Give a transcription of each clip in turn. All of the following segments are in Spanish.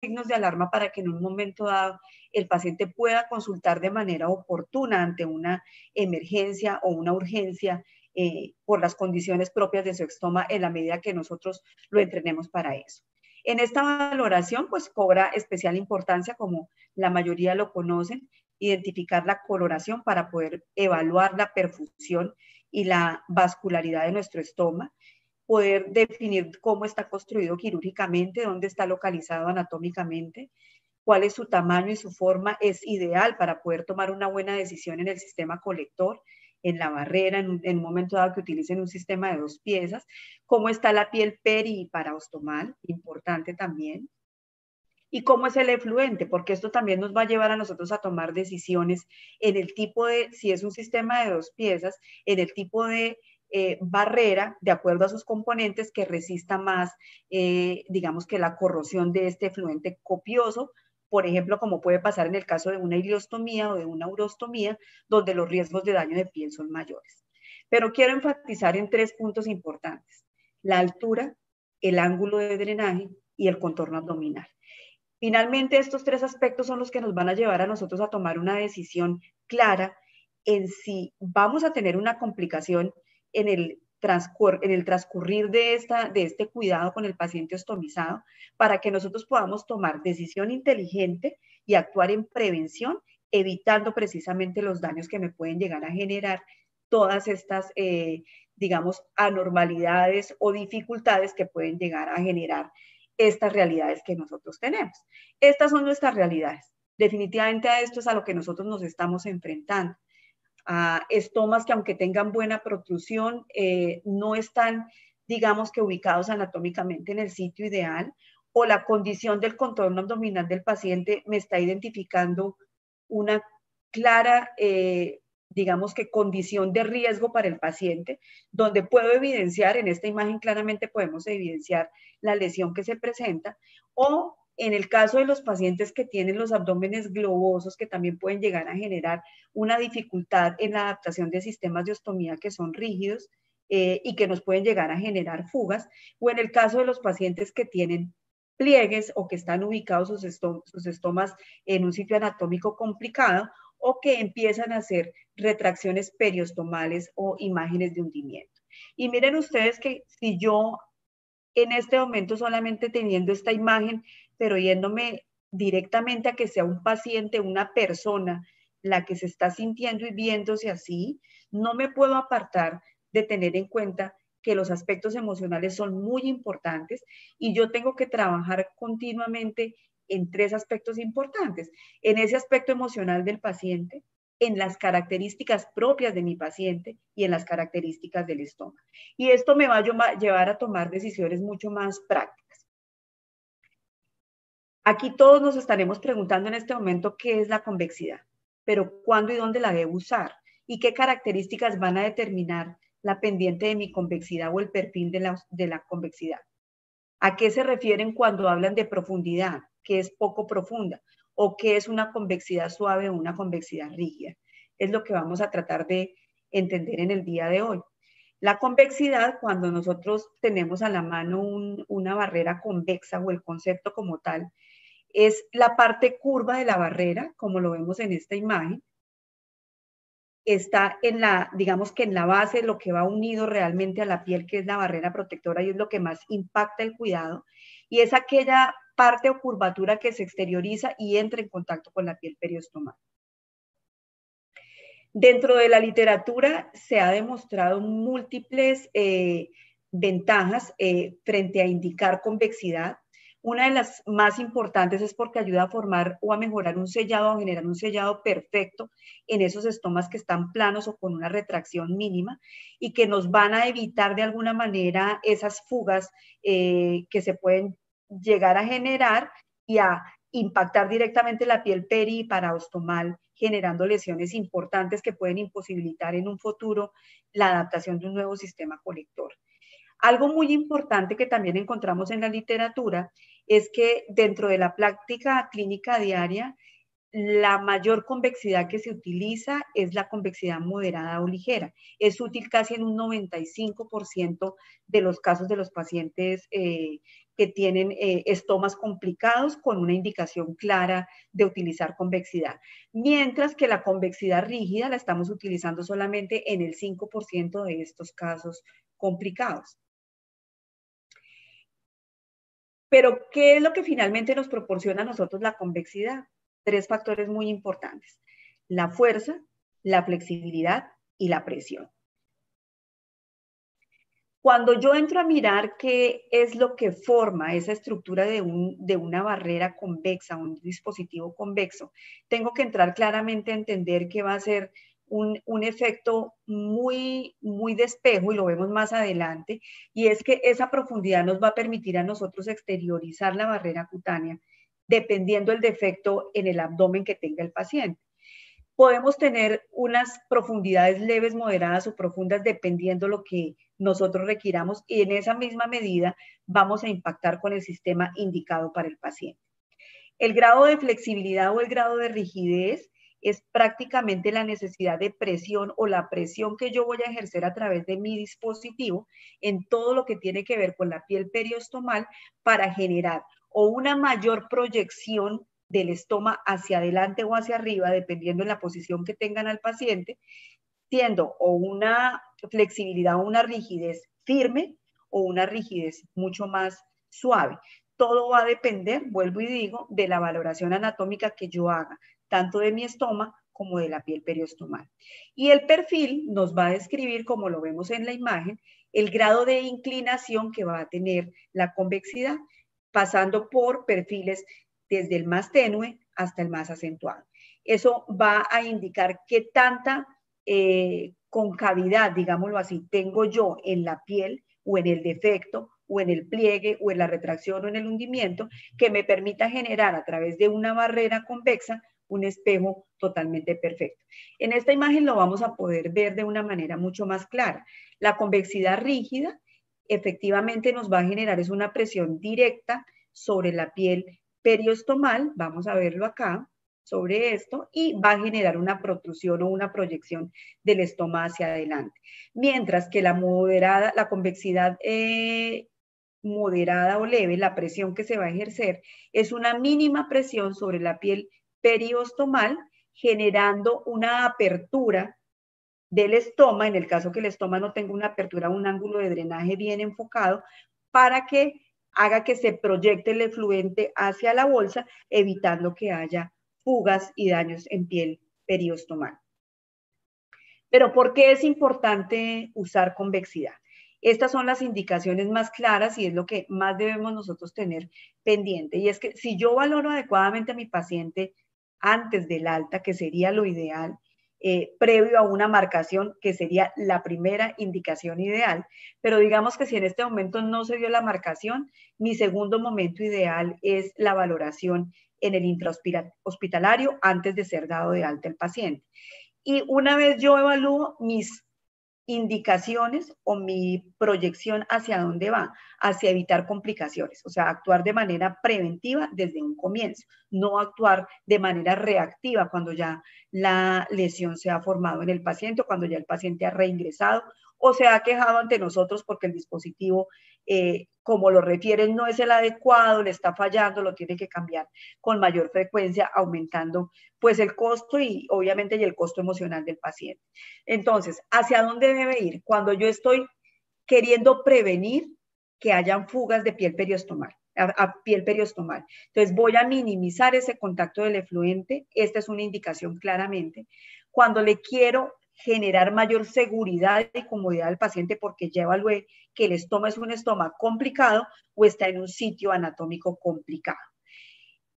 signos de alarma para que en un momento dado el paciente pueda consultar de manera oportuna ante una emergencia o una urgencia eh, por las condiciones propias de su estoma en la medida que nosotros lo entrenemos para eso. En esta valoración, pues cobra especial importancia, como la mayoría lo conocen, identificar la coloración para poder evaluar la perfusión y la vascularidad de nuestro estoma, poder definir cómo está construido quirúrgicamente, dónde está localizado anatómicamente, cuál es su tamaño y su forma, es ideal para poder tomar una buena decisión en el sistema colector, en la barrera, en un, momento dado que utilicen un sistema de dos piezas, cómo está la piel peri y paraostomal, importante también, y cómo es el efluente, porque esto también nos va a llevar a nosotros a tomar decisiones en el tipo de, si es un sistema de dos piezas, en el tipo de eh, barrera, de acuerdo a sus componentes, que resista más, eh, digamos que la corrosión de este efluente copioso, por ejemplo, como puede pasar en el caso de una iliostomía o de una urostomía, donde los riesgos de daño de piel son mayores. Pero quiero enfatizar en tres puntos importantes, la altura, el ángulo de drenaje y el contorno abdominal. Finalmente, estos tres aspectos son los que nos van a llevar a nosotros a tomar una decisión clara en si vamos a tener una complicación en el, en el transcurrir de, esta, de este cuidado con el paciente ostomizado para que nosotros podamos tomar decisión inteligente y actuar en prevención, evitando precisamente los daños que me pueden llegar a generar todas estas, eh, digamos, anormalidades o dificultades que pueden llegar a generar estas realidades que nosotros tenemos. Estas son nuestras realidades. Definitivamente a esto es a lo que nosotros nos estamos enfrentando. A estomas que aunque tengan buena protrusión, eh, no están, digamos que ubicados anatómicamente en el sitio ideal o la condición del contorno abdominal del paciente me está identificando una clara eh, digamos que condición de riesgo para el paciente, donde puedo evidenciar, en esta imagen claramente podemos evidenciar la lesión que se presenta, o en el caso de los pacientes que tienen los abdómenes globosos, que también pueden llegar a generar una dificultad en la adaptación de sistemas de ostomía que son rígidos eh, y que nos pueden llegar a generar fugas, o en el caso de los pacientes que tienen pliegues o que están ubicados sus, sus estomas en un sitio anatómico complicado, o que empiezan a hacer retracciones periostomales o imágenes de hundimiento. Y miren ustedes que si yo en este momento solamente teniendo esta imagen, pero yéndome directamente a que sea un paciente, una persona, la que se está sintiendo y viéndose así, no me puedo apartar de tener en cuenta que los aspectos emocionales son muy importantes y yo tengo que trabajar continuamente en tres aspectos importantes. En ese aspecto emocional del paciente, en las características propias de mi paciente y en las características del estómago. Y esto me va a llevar a tomar decisiones mucho más prácticas. Aquí todos nos estaremos preguntando en este momento qué es la convexidad, pero cuándo y dónde la debo usar y qué características van a determinar la pendiente de mi convexidad o el perfil de la, convexidad. ¿A qué se refieren cuando hablan de profundidad? que es poco profunda o que es una convexidad suave o una convexidad rígida. Es lo que vamos a tratar de entender en el día de hoy. La convexidad, cuando nosotros tenemos a la mano una barrera convexa o el concepto como tal, es la parte curva de la barrera, como lo vemos en esta imagen. Está en la, digamos que en la base, lo que va unido realmente a la piel, que es la barrera protectora y es lo que más impacta el cuidado. Y es aquella parte o curvatura que se exterioriza y entra en contacto con la piel periostomal. Dentro de la literatura se ha demostrado múltiples eh, ventajas eh, frente a indicar convexidad. Una de las más importantes es porque ayuda a formar o a mejorar un sellado o generar un sellado perfecto en esos estomas que están planos o con una retracción mínima y que nos van a evitar de alguna manera esas fugas eh, que se pueden llegar a generar y a impactar directamente la piel peri y paraostomal, generando lesiones importantes que pueden imposibilitar en un futuro la adaptación de un nuevo sistema colector. Algo muy importante que también encontramos en la literatura es que dentro de la práctica clínica diaria la mayor convexidad que se utiliza es la convexidad moderada o ligera. Es útil casi en un 95% de los casos de los pacientes eh, que tienen eh, estomas complicados con una indicación clara de utilizar convexidad. Mientras que la convexidad rígida la estamos utilizando solamente en el 5% de estos casos complicados. Pero, ¿qué es lo que finalmente nos proporciona a nosotros la convexidad? tres factores muy importantes, la fuerza, la flexibilidad y la presión. Cuando yo entro a mirar qué es lo que forma esa estructura de, una barrera convexa, un dispositivo convexo, tengo que entrar claramente a entender que va a ser un, un, efecto muy, muy de espejo y lo vemos más adelante, y es que esa profundidad nos va a permitir a nosotros exteriorizar la barrera cutánea dependiendo el defecto en el abdomen que tenga el paciente. Podemos tener unas profundidades leves, moderadas o profundas dependiendo lo que nosotros requiramos y en esa misma medida vamos a impactar con el sistema indicado para el paciente. El grado de flexibilidad o el grado de rigidez es prácticamente la necesidad de presión o la presión que yo voy a ejercer a través de mi dispositivo en todo lo que tiene que ver con la piel periostomal para generar o una mayor proyección del estoma hacia adelante o hacia arriba, dependiendo de la posición que tengan al paciente, siendo o una flexibilidad o una rigidez firme o una rigidez mucho más suave. Todo va a depender, vuelvo y digo, de la valoración anatómica que yo haga, tanto de mi estoma como de la piel periostomal. Y el perfil nos va a describir, como lo vemos en la imagen, el grado de inclinación que va a tener la convexidad pasando por perfiles desde el más tenue hasta el más acentuado. Eso va a indicar qué tanta eh, concavidad, digámoslo así, tengo yo en la piel o en el defecto o en el pliegue o en la retracción o en el hundimiento que me permita generar a través de una barrera convexa un espejo totalmente perfecto. En esta imagen lo vamos a poder ver de una manera mucho más clara. La convexidad rígida efectivamente nos va a generar es una presión directa sobre la piel periostomal, vamos a verlo acá, sobre esto, y va a generar una protrusión o una proyección del estómago hacia adelante. Mientras que la moderada, la convexidad eh, moderada o leve, la presión que se va a ejercer, es una mínima presión sobre la piel periostomal, generando una apertura del estoma, en el caso que el estoma no tenga una apertura, un ángulo de drenaje bien enfocado, para que haga que se proyecte el efluente hacia la bolsa, evitando que haya fugas y daños en piel periostomal. Pero ¿por qué es importante usar convexidad? Estas son las indicaciones más claras y es lo que más debemos nosotros tener pendiente. Y es que si yo valoro adecuadamente a mi paciente antes del alta, que sería lo ideal, eh, previo a una marcación que sería la primera indicación ideal. Pero digamos que si en este momento no se dio la marcación, mi segundo momento ideal es la valoración en el intrahospitalario antes de ser dado de alta el paciente. Y una vez yo evalúo mis indicaciones o mi proyección hacia dónde va, hacia evitar complicaciones, o sea, actuar de manera preventiva desde un comienzo, no actuar de manera reactiva cuando ya la lesión se ha formado en el paciente o cuando ya el paciente ha reingresado o se ha quejado ante nosotros porque el dispositivo, eh, como lo refieren, no es el adecuado, le está fallando, lo tiene que cambiar con mayor frecuencia, aumentando pues el costo y obviamente y el costo emocional del paciente. Entonces, ¿hacia dónde debe ir? Cuando yo estoy queriendo prevenir que hayan fugas de piel periostomal. A, piel periostomal. Entonces voy a minimizar ese contacto del efluente. Esta es una indicación claramente. Cuando le quiero generar mayor seguridad y comodidad al paciente porque ya evalué que el estómago es un estómago complicado o está en un sitio anatómico complicado.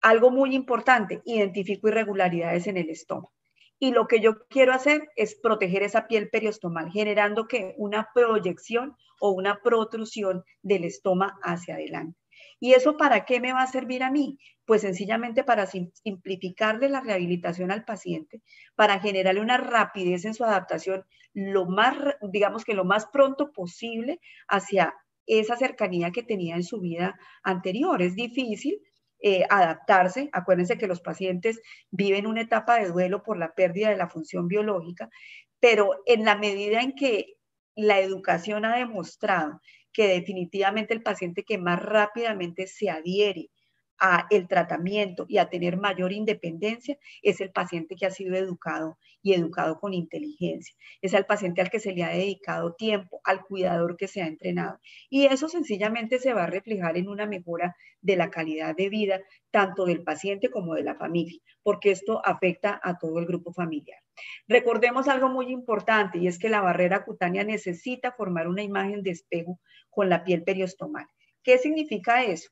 Algo muy importante, identifico irregularidades en el estómago. Y lo que yo quiero hacer es proteger esa piel periostomal, generando que una proyección o una protrusión del estómago hacia adelante. ¿Y eso para qué me va a servir a mí? Pues sencillamente para simplificarle la rehabilitación al paciente, para generarle una rapidez en su adaptación lo más, digamos que lo más pronto posible hacia esa cercanía que tenía en su vida anterior. Es difícil, eh, adaptarse. Acuérdense que los pacientes viven una etapa de duelo por la pérdida de la función biológica, pero en la medida en que la educación ha demostrado que definitivamente el paciente que más rápidamente se adhiere a el tratamiento y a tener mayor independencia es el paciente que ha sido educado y educado con inteligencia. Es el paciente al que se le ha dedicado tiempo, al cuidador que se ha entrenado. Y eso sencillamente se va a reflejar en una mejora de la calidad de vida tanto del paciente como de la familia, porque esto afecta a todo el grupo familiar. Recordemos algo muy importante y es que la barrera cutánea necesita formar una imagen de espejo con la piel periostomal. ¿Qué significa eso?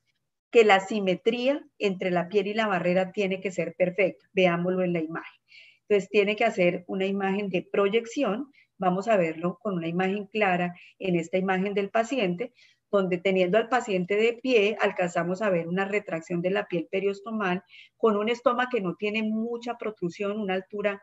Que la simetría entre la piel y la barrera tiene que ser perfecta. Veámoslo en la imagen. Entonces tiene que hacer una imagen de proyección. Vamos a verlo con una imagen clara en esta imagen del paciente, donde teniendo al paciente de pie alcanzamos a ver una retracción de la piel periostomal con un estómago que no tiene mucha protrusión, una altura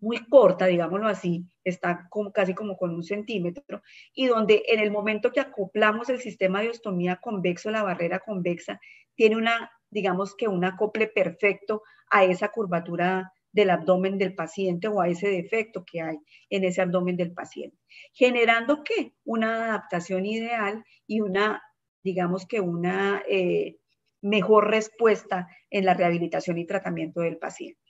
muy corta, digámoslo así, está como, casi como con un centímetro, y donde en el momento que acoplamos el sistema de ostomía convexo, la barrera convexa, tiene una, digamos que un acople perfecto a esa curvatura del abdomen del paciente o a ese defecto que hay en ese abdomen del paciente, generando que una adaptación ideal y una, digamos que una eh, mejor respuesta en la rehabilitación y tratamiento del paciente.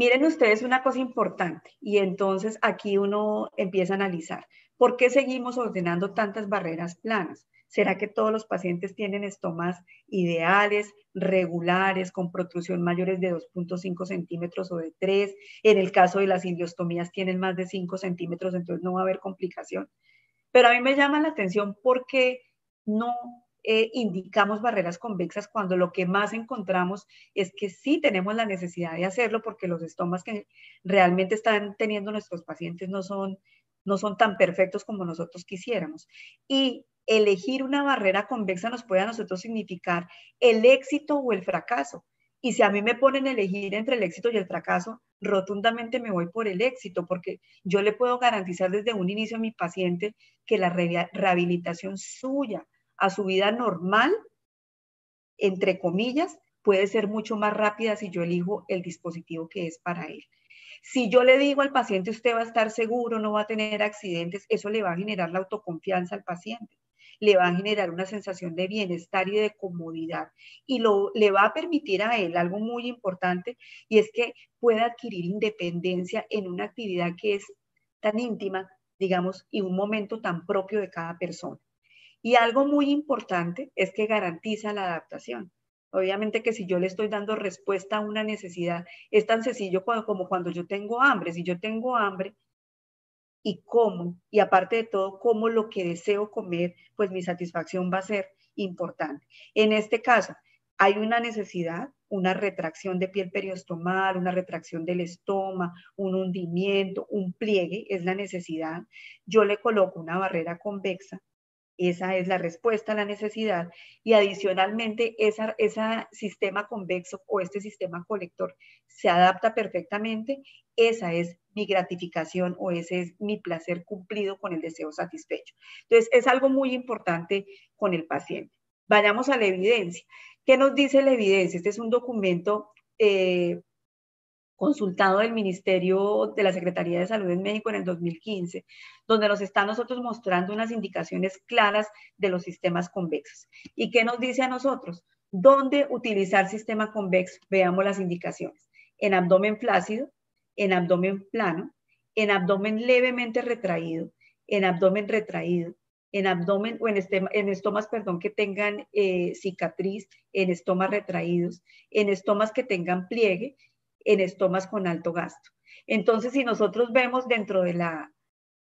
Miren ustedes una cosa importante y entonces aquí uno empieza a analizar, ¿por qué seguimos ordenando tantas barreras planas? ¿Será que todos los pacientes tienen estomas ideales, regulares, con protrusión mayores de 2.5 centímetros o de 3? En el caso de las indiostomías tienen más de 5 centímetros, entonces no va a haber complicación. Pero a mí me llama la atención porque no eh, indicamos barreras convexas cuando lo que más encontramos es que sí tenemos la necesidad de hacerlo porque los estomas que realmente están teniendo nuestros pacientes no son, no son tan perfectos como nosotros quisiéramos. Y elegir una barrera convexa nos puede a nosotros significar el éxito o el fracaso. Y si a mí me ponen elegir entre el éxito y el fracaso, rotundamente me voy por el éxito, porque yo le puedo garantizar desde un inicio a mi paciente que la rehabilitación suya a su vida normal, entre comillas, puede ser mucho más rápida si yo elijo el dispositivo que es para él. Si yo le digo al paciente, usted va a estar seguro, no va a tener accidentes, eso le va a generar la autoconfianza al paciente, le va a generar una sensación de bienestar y de comodidad y lo, le va a permitir a él algo muy importante y es que pueda adquirir independencia en una actividad que es tan íntima, digamos, y un momento tan propio de cada persona. Y algo muy importante es que garantiza la adaptación. Obviamente que si yo le estoy dando respuesta a una necesidad, es tan sencillo como cuando yo tengo hambre. Si yo tengo hambre y como, y aparte de todo, como lo que deseo comer, pues mi satisfacción va a ser importante. En este caso, hay una necesidad, una retracción de piel periostomal, una retracción del estómago, un hundimiento, un pliegue, es la necesidad. Yo le coloco una barrera convexa esa es la respuesta a la necesidad y adicionalmente ese sistema convexo o este sistema colector se adapta perfectamente. Esa es mi gratificación o ese es mi placer cumplido con el deseo satisfecho. Entonces, es algo muy importante con el paciente. Vayamos a la evidencia. ¿Qué nos dice la evidencia? Este es un documento eh, consultado del Ministerio de la Secretaría de Salud en México en el 2015, donde nos está nosotros mostrando unas indicaciones claras de los sistemas convexos. ¿Y qué nos dice a nosotros? ¿Dónde utilizar sistema convexo? Veamos las indicaciones. En abdomen flácido, en abdomen plano, en abdomen levemente retraído, en abdomen retraído, en abdomen o en, en estomas, perdón, que tengan eh, cicatriz, en estomas retraídos, en estomas que tengan pliegue en estomas con alto gasto. Entonces, si nosotros vemos dentro de la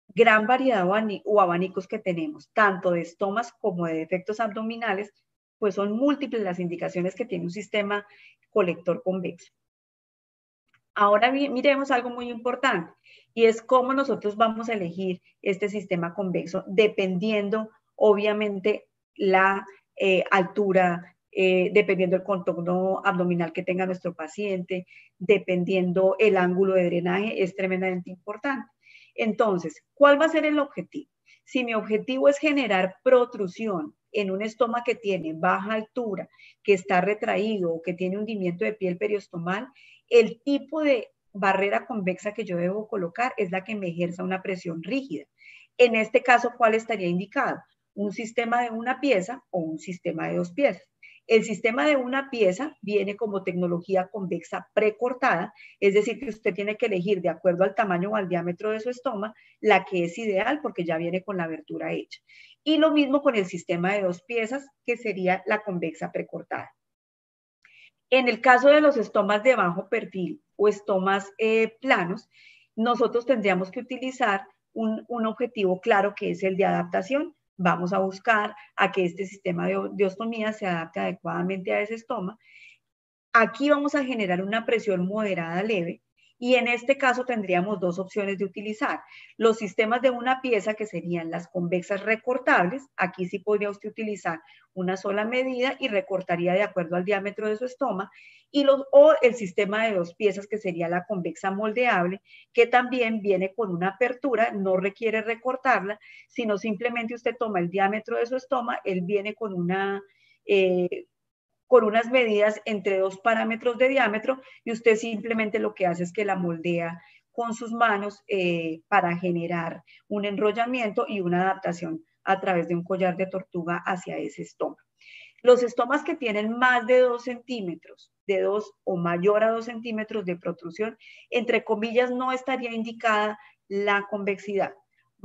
gran variedad o abanicos que tenemos, tanto de estomas como de defectos abdominales, pues son múltiples las indicaciones que tiene un sistema colector convexo. Ahora miremos algo muy importante y es cómo nosotros vamos a elegir este sistema convexo dependiendo, obviamente, la eh, altura eh, dependiendo el contorno abdominal que tenga nuestro paciente, dependiendo el ángulo de drenaje, es tremendamente importante. Entonces, ¿cuál va a ser el objetivo? Si mi objetivo es generar protrusión en un estoma que tiene baja altura, que está retraído o que tiene hundimiento de piel periostomal, el tipo de barrera convexa que yo debo colocar es la que me ejerza una presión rígida. En este caso, ¿cuál estaría indicado? Un sistema de una pieza o un sistema de dos piezas. El sistema de una pieza viene como tecnología convexa precortada, es decir, que usted tiene que elegir de acuerdo al tamaño o al diámetro de su estoma la que es ideal porque ya viene con la abertura hecha. Y lo mismo con el sistema de dos piezas, que sería la convexa precortada. En el caso de los estomas de bajo perfil o estomas eh, planos, nosotros tendríamos que utilizar un, un objetivo claro que es el de adaptación vamos a buscar a que este sistema de, ostomía se adapte adecuadamente a ese estoma. Aquí vamos a generar una presión moderada leve y en este caso tendríamos dos opciones de utilizar. Los sistemas de una pieza, que serían las convexas recortables. Aquí sí podría usted utilizar una sola medida y recortaría de acuerdo al diámetro de su estoma. Y los, o el sistema de dos piezas, que sería la convexa moldeable, que también viene con una apertura, no requiere recortarla, sino simplemente usted toma el diámetro de su estoma, él viene con una... Eh, con unas medidas entre dos parámetros de diámetro y usted simplemente lo que hace es que la moldea con sus manos eh, para generar un enrollamiento y una adaptación a través de un collar de tortuga hacia ese estoma. Los estomas que tienen más de 2 centímetros, de 2 o mayor a 2 centímetros de protrusión, entre comillas, no estaría indicada la convexidad.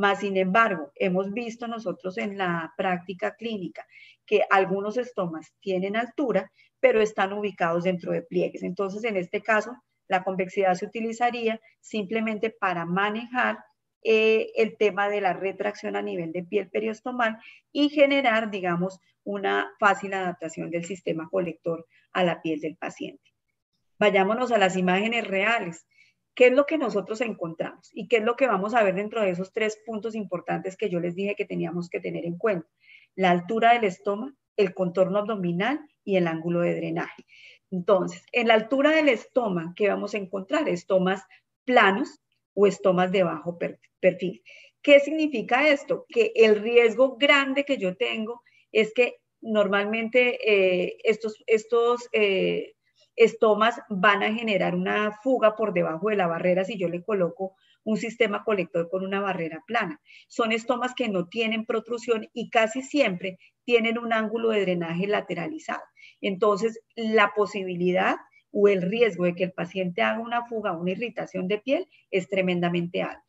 Más sin embargo, hemos visto nosotros en la práctica clínica que algunos estomas tienen altura, pero están ubicados dentro de pliegues. Entonces, en este caso, la convexidad se utilizaría simplemente para manejar eh, el tema de la retracción a nivel de piel periostomal y generar, digamos, una fácil adaptación del sistema colector a la piel del paciente. Vayámonos a las imágenes reales. ¿Qué es lo que nosotros encontramos? ¿Y qué es lo que vamos a ver dentro de esos tres puntos importantes que yo les dije que teníamos que tener en cuenta? La altura del estómago, el contorno abdominal y el ángulo de drenaje. Entonces, en la altura del estómago, ¿qué vamos a encontrar? Estomas planos o estomas de bajo perfil. ¿Qué significa esto? Que el riesgo grande que yo tengo es que normalmente eh, estos, estos eh, estomas van a generar una fuga por debajo de la barrera si yo le coloco un sistema colector con una barrera plana. Son estomas que no tienen protrusión y casi siempre tienen un ángulo de drenaje lateralizado. Entonces, la posibilidad o el riesgo de que el paciente haga una fuga, una irritación de piel, es tremendamente alto.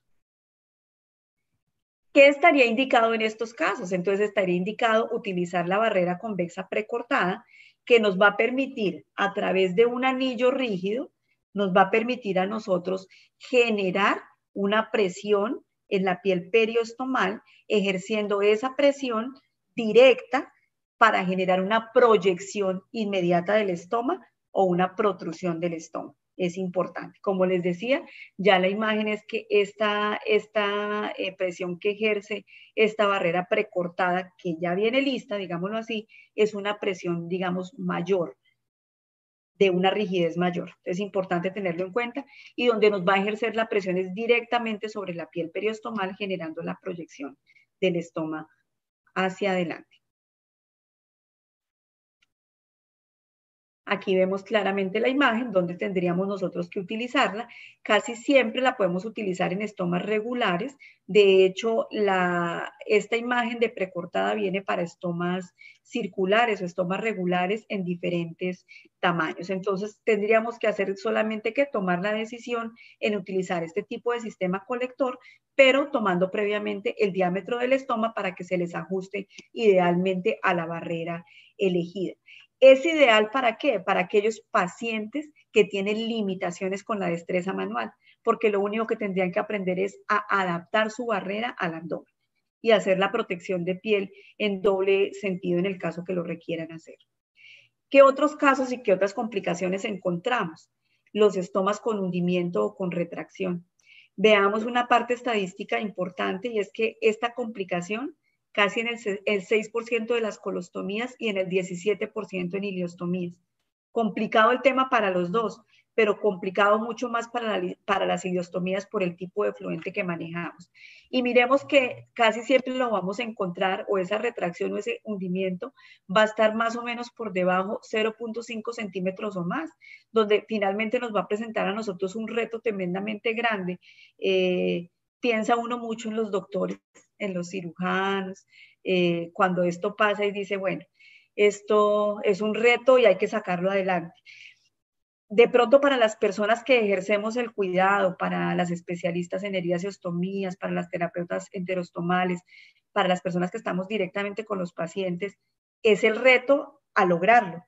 ¿Qué estaría indicado en estos casos? Entonces estaría indicado utilizar la barrera convexa precortada que nos va a permitir a través de un anillo rígido, nos va a permitir a nosotros generar una presión en la piel periostomal, ejerciendo esa presión directa para generar una proyección inmediata del estómago o una protrusión del estómago es importante. Como les decía, ya la imagen es que esta, esta eh, presión que ejerce esta barrera precortada, que ya viene lista, digámoslo así, es una presión, digamos, mayor, de una rigidez mayor. Es importante tenerlo en cuenta y donde nos va a ejercer la presión es directamente sobre la piel periostomal, generando la proyección del estómago hacia adelante. Aquí vemos claramente la imagen donde tendríamos nosotros que utilizarla. Casi siempre la podemos utilizar en estomas regulares. De hecho, esta imagen de precortada viene para estomas circulares o estomas regulares en diferentes tamaños. Entonces, tendríamos que hacer solamente que tomar la decisión en utilizar este tipo de sistema colector, pero tomando previamente el diámetro del estoma para que se les ajuste idealmente a la barrera elegida. Es ideal para qué? Para aquellos pacientes que tienen limitaciones con la destreza manual, porque lo único que tendrían que aprender es a adaptar su barrera al abdomen y hacer la protección de piel en doble sentido en el caso que lo requieran hacer. ¿Qué otros casos y qué otras complicaciones encontramos? Los estomas con hundimiento o con retracción. Veamos una parte estadística importante y es que esta complicación casi en el, 6% de las colostomías y en el 17% en iliostomías. Complicado el tema para los dos, pero complicado mucho más para, para las ileostomías por el tipo de fluente que manejamos. Y miremos que casi siempre lo vamos a encontrar, o esa retracción o ese hundimiento va a estar más o menos por debajo 0.5 centímetros o más, donde finalmente nos va a presentar a nosotros un reto tremendamente grande. Eh, piensa uno mucho en los doctores, en los cirujanos, eh, cuando esto pasa y dice, bueno, esto es un reto y hay que sacarlo adelante. De pronto para las personas que ejercemos el cuidado, para las especialistas en heridas y ostomías, para las terapeutas enterostomales, para las personas que estamos directamente con los pacientes, es el reto a lograrlo.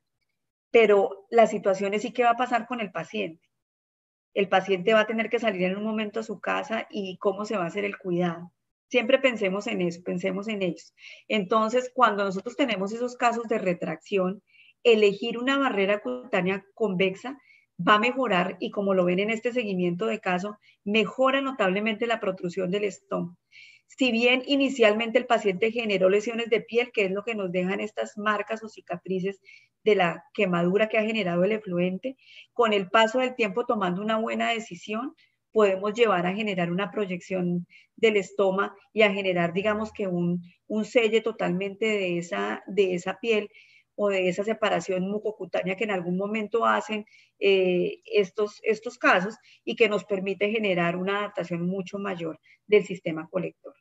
Pero la situación es sí que va a pasar con el paciente. El paciente va a tener que salir en un momento a su casa y cómo se va a hacer el cuidado. Siempre pensemos en eso, pensemos en ellos. Entonces, cuando nosotros tenemos esos casos de retracción, elegir una barrera cutánea convexa va a mejorar y como lo ven en este seguimiento de caso, mejora notablemente la protrusión del estómago. Si bien inicialmente el paciente generó lesiones de piel, que es lo que nos dejan estas marcas o cicatrices de la quemadura que ha generado el efluente, con el paso del tiempo tomando una buena decisión, podemos llevar a generar una proyección del estómago y a generar, digamos que un, un selle totalmente de esa, de esa piel o de esa separación mucocutánea que en algún momento hacen eh, estos, estos casos y que nos permite generar una adaptación mucho mayor del sistema colector.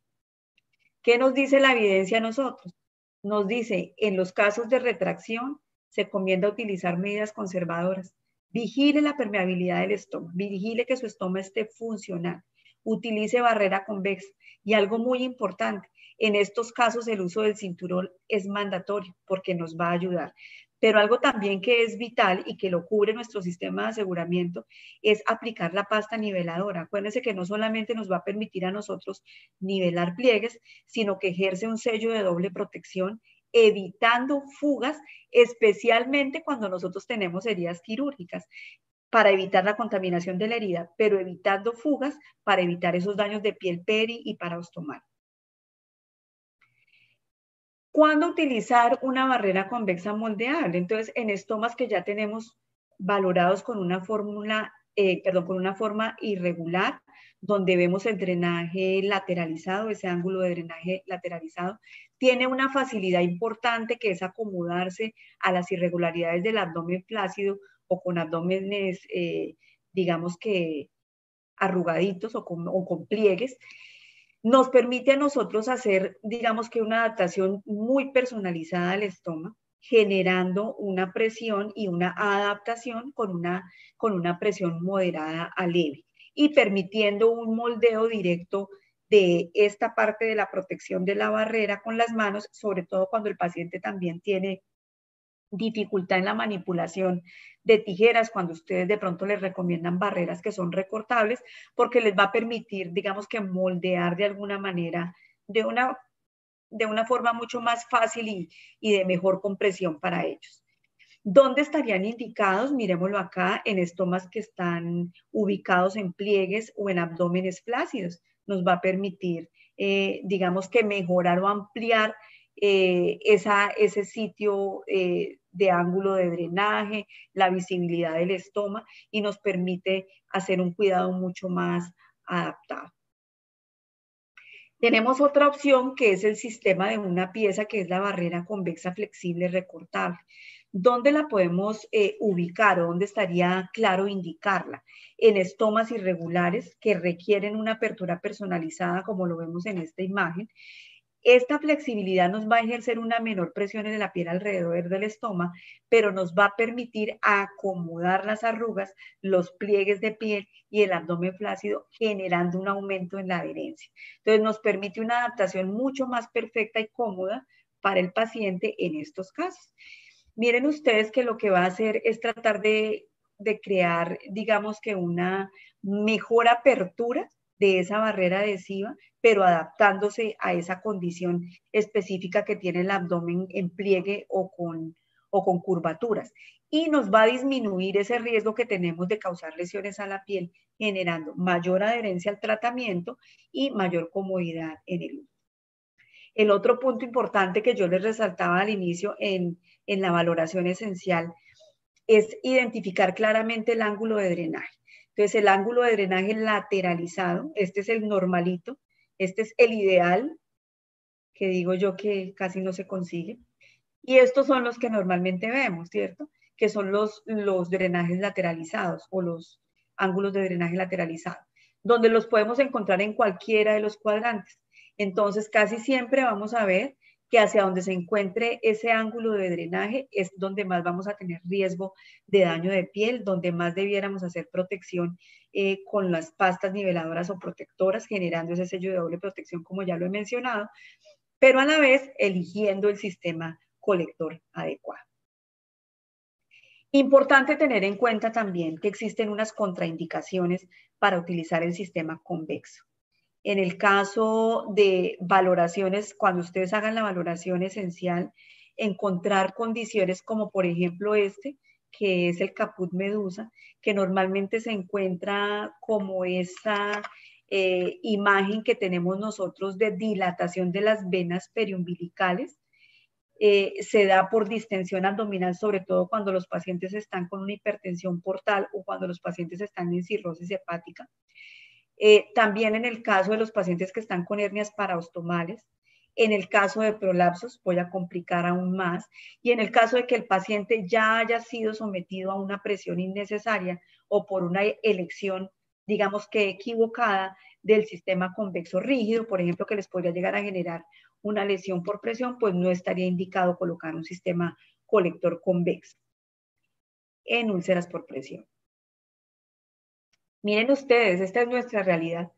¿Qué nos dice la evidencia a nosotros? Nos dice, en los casos de retracción se comienza utilizar medidas conservadoras Vigile la permeabilidad del estómago, vigile que su estómago esté funcional, utilice barrera convexa y algo muy importante, en estos casos el uso del cinturón es mandatorio porque nos va a ayudar. Pero algo también que es vital y que lo cubre nuestro sistema de aseguramiento es aplicar la pasta niveladora. Acuérdense que no solamente nos va a permitir a nosotros nivelar pliegues, sino que ejerce un sello de doble protección evitando fugas, especialmente cuando nosotros tenemos heridas quirúrgicas para evitar la contaminación de la herida, pero evitando fugas para evitar esos daños de piel peri y para ostomal. ¿Cuándo utilizar una barrera convexa moldeable? Entonces, en estomas que ya tenemos valorados con una fórmula, eh, perdón, con una forma irregular, donde vemos el drenaje lateralizado, ese ángulo de drenaje lateralizado, tiene una facilidad importante que es acomodarse a las irregularidades del abdomen flácido o con abdómenes, eh, digamos que arrugaditos o con, o con pliegues, nos permite a nosotros hacer, digamos que una adaptación muy personalizada al estómago, generando una presión y una adaptación con una, con una presión moderada a leve y permitiendo un moldeo directo de esta parte de la protección de la barrera con las manos, sobre todo cuando el paciente también tiene dificultad en la manipulación de tijeras, cuando ustedes de pronto les recomiendan barreras que son recortables, porque les va a permitir, digamos que moldear de alguna manera, de una, de una forma mucho más fácil y, y de mejor compresión para ellos. ¿Dónde estarían indicados? Miremoslo acá, en estomas que están ubicados en pliegues o en abdómenes flácidos nos va a permitir, eh, digamos que mejorar o ampliar eh, esa, ese sitio eh, de ángulo de drenaje, la visibilidad del estómago y nos permite hacer un cuidado mucho más adaptado. Tenemos otra opción que es el sistema de una pieza que es la barrera convexa flexible recortable. ¿Dónde la podemos eh, ubicar o dónde estaría claro indicarla? En estomas irregulares que requieren una apertura personalizada, como lo vemos en esta imagen. Esta flexibilidad nos va a ejercer una menor presión en la piel alrededor del estómago, pero nos va a permitir acomodar las arrugas, los pliegues de piel y el abdomen flácido, generando un aumento en la adherencia. Entonces nos permite una adaptación mucho más perfecta y cómoda para el paciente en estos casos. Miren ustedes que lo que va a hacer es tratar de, crear, digamos que una mejor apertura de esa barrera adhesiva, pero adaptándose a esa condición específica que tiene el abdomen en pliegue o con, o con curvaturas. Y nos va a disminuir ese riesgo que tenemos de causar lesiones a la piel, generando mayor adherencia al tratamiento y mayor comodidad en el uso. El otro punto importante que yo les resaltaba al inicio en, en la valoración esencial es identificar claramente el ángulo de drenaje. Entonces, el ángulo de drenaje lateralizado, este es el normalito, este es el ideal, que digo yo que casi no se consigue. Y estos son los que normalmente vemos, ¿cierto? Que son los, los drenajes lateralizados o los ángulos de drenaje lateralizado, donde los podemos encontrar en cualquiera de los cuadrantes. Entonces, casi siempre vamos a ver que hacia donde se encuentre ese ángulo de drenaje es donde más vamos a tener riesgo de daño de piel, donde más debiéramos hacer protección eh, con las pastas niveladoras o protectoras, generando ese sello de doble protección, como ya lo he mencionado, pero a la vez eligiendo el sistema colector adecuado. Importante tener en cuenta también que existen unas contraindicaciones para utilizar el sistema convexo. En el caso de valoraciones, cuando ustedes hagan la valoración esencial, encontrar condiciones como por ejemplo este, que es el caput medusa, que normalmente se encuentra como esa eh, imagen que tenemos nosotros de dilatación de las venas periumbilicales. Eh, se da por distensión abdominal, sobre todo cuando los pacientes están con una hipertensión portal o cuando los pacientes están en cirrosis hepática. Eh, también en el caso de los pacientes que están con hernias paraostomales, en el caso de prolapsos voy a complicar aún más y en el caso de que el paciente ya haya sido sometido a una presión innecesaria o por una elección, digamos que equivocada del sistema convexo rígido, por ejemplo, que les podría llegar a generar una lesión por presión, pues no estaría indicado colocar un sistema colector convexo en úlceras por presión. Miren ustedes, esta es nuestra realidad.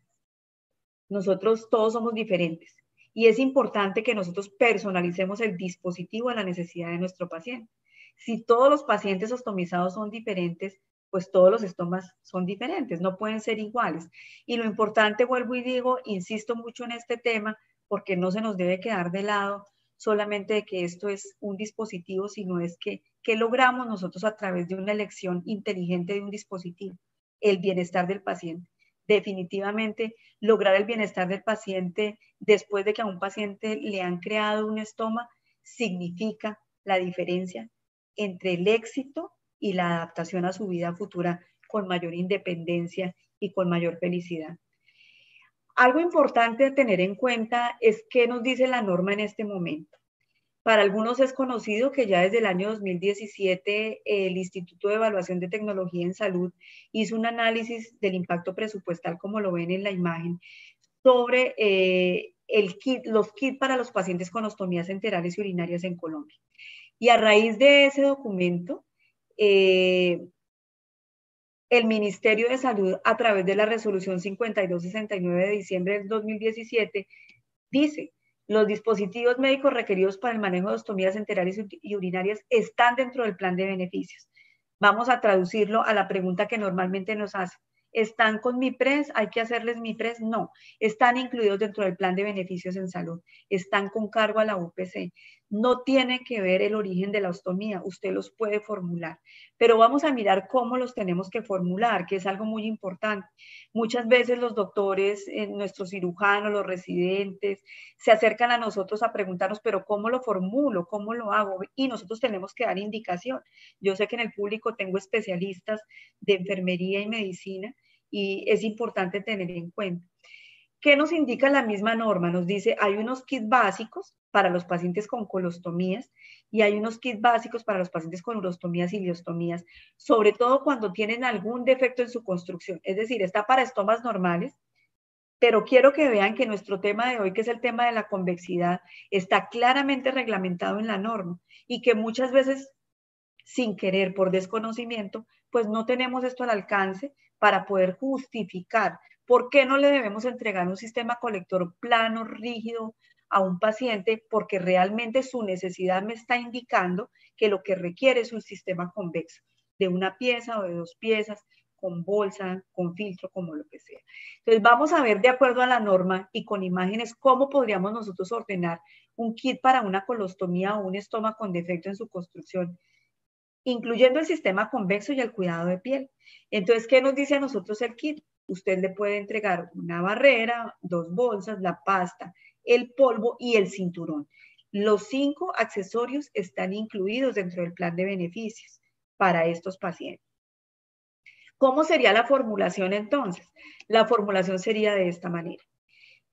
Nosotros todos somos diferentes y es importante que nosotros personalicemos el dispositivo a la necesidad de nuestro paciente. Si todos los pacientes ostomizados son diferentes, pues todos los estomas son diferentes, no pueden ser iguales. Y lo importante, vuelvo y digo, insisto mucho en este tema, porque no se nos debe quedar de lado solamente de que esto es un dispositivo, sino es que, ¿qué logramos nosotros a través de una elección inteligente de un dispositivo? El bienestar del paciente. Definitivamente, lograr el bienestar del paciente después de que a un paciente le han creado un estoma significa la diferencia entre el éxito y la adaptación a su vida futura con mayor independencia y con mayor felicidad. Algo importante a tener en cuenta es qué nos dice la norma en este momento. Para algunos es conocido que ya desde el año 2017 el Instituto de Evaluación de Tecnología en Salud hizo un análisis del impacto presupuestal, como lo ven en la imagen, sobre eh, el kit, los kits para los pacientes con ostomías enterales y urinarias en Colombia. Y a raíz de ese documento, eh, el Ministerio de Salud, a través de la resolución 5269 de diciembre del 2017, dice los dispositivos médicos requeridos para el manejo de ostomías enterales y urinarias están dentro del plan de beneficios. Vamos a traducirlo a la pregunta que normalmente nos hace. ¿Están con mi pres? ¿Hay que hacerles mi pres? No, están incluidos dentro del plan de beneficios en salud, están con cargo a la UPC. No tiene que ver el origen de la ostomía, usted los puede formular, pero vamos a mirar cómo los tenemos que formular, que es algo muy importante. Muchas veces los doctores, eh, nuestros cirujanos, los residentes, se acercan a nosotros a preguntarnos, pero ¿cómo lo formulo? ¿Cómo lo hago? Y nosotros tenemos que dar indicación. Yo sé que en el público tengo especialistas de enfermería y medicina y es importante tener en cuenta. ¿Qué nos indica la misma norma? Nos dice, hay unos kits básicos para los pacientes con colostomías y hay unos kits básicos para los pacientes con urostomías y liostomías, sobre todo cuando tienen algún defecto en su construcción. Es decir, está para estomas normales, pero quiero que vean que nuestro tema de hoy, que es el tema de la convexidad, está claramente reglamentado en la norma y que muchas veces, sin querer, por desconocimiento, pues no tenemos esto al alcance para poder justificar por qué no le debemos entregar un sistema colector plano, rígido a un paciente, porque realmente su necesidad me está indicando que lo que requiere es un sistema convexo, de una pieza o de dos piezas, con bolsa, con filtro, como lo que sea. Entonces vamos a ver de acuerdo a la norma y con imágenes cómo podríamos nosotros ordenar un kit para una colostomía o un estómago con defecto en su construcción incluyendo el sistema convexo y el cuidado de piel. Entonces, ¿qué nos dice a nosotros el kit? Usted le puede entregar una barrera, dos bolsas, la pasta, el polvo y el cinturón. Los cinco accesorios están incluidos dentro del plan de beneficios. para estos pacientes. ¿Cómo sería la formulación entonces? La formulación sería de esta manera.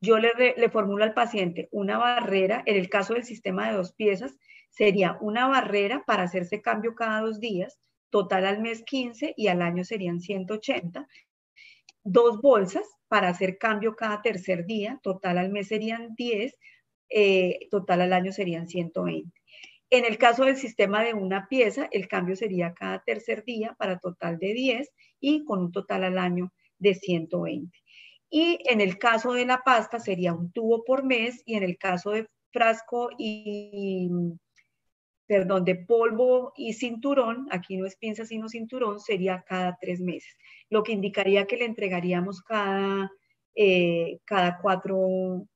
Yo le, le, formulo al paciente una barrera, en el caso del sistema de dos piezas, sería una barrera para hacerse cambio cada dos días, total al mes 15 y al año serían 180. Dos bolsas para hacer cambio cada tercer día, total al mes serían 10, eh, total al año serían 120. En el caso del sistema de una pieza, el cambio sería cada tercer día para total de 10 y con un total al año de 120. Y en el caso de la pasta sería un tubo por mes y en el caso de frasco y, perdón, de polvo y cinturón, aquí no es pinza sino cinturón, sería cada tres meses, lo que indicaría que le entregaríamos cada, eh, cada cuatro,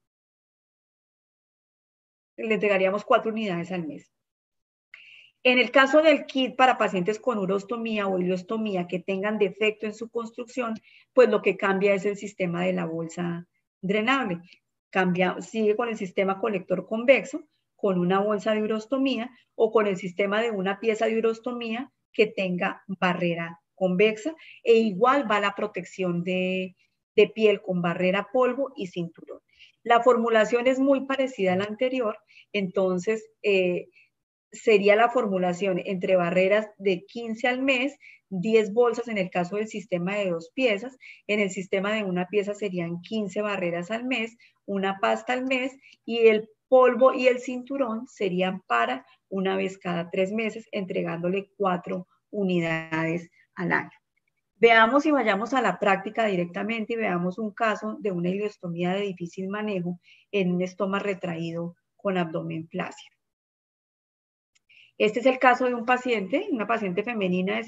le entregaríamos cuatro unidades al mes. En el caso del kit para pacientes con urostomía o ileostomía que tengan defecto en su construcción, pues lo que cambia es el sistema de la bolsa drenable. Cambia, sigue con el sistema colector convexo, con una bolsa de urostomía o con el sistema de una pieza de urostomía que tenga barrera convexa e igual va la protección de, piel con barrera polvo y cinturón. La formulación es muy parecida a la anterior, entonces eh, sería la formulación entre barreras de 15 al mes, 10 bolsas en el caso del sistema de dos piezas. En el sistema de una pieza serían 15 barreras al mes, una pasta al mes y el polvo y el cinturón serían para una vez cada tres meses, entregándole cuatro unidades al año. Veamos y vayamos a la práctica directamente y veamos un caso de una ileostomía de difícil manejo en un estómago retraído con abdomen flácido. Este es el caso de un paciente, una paciente femenina de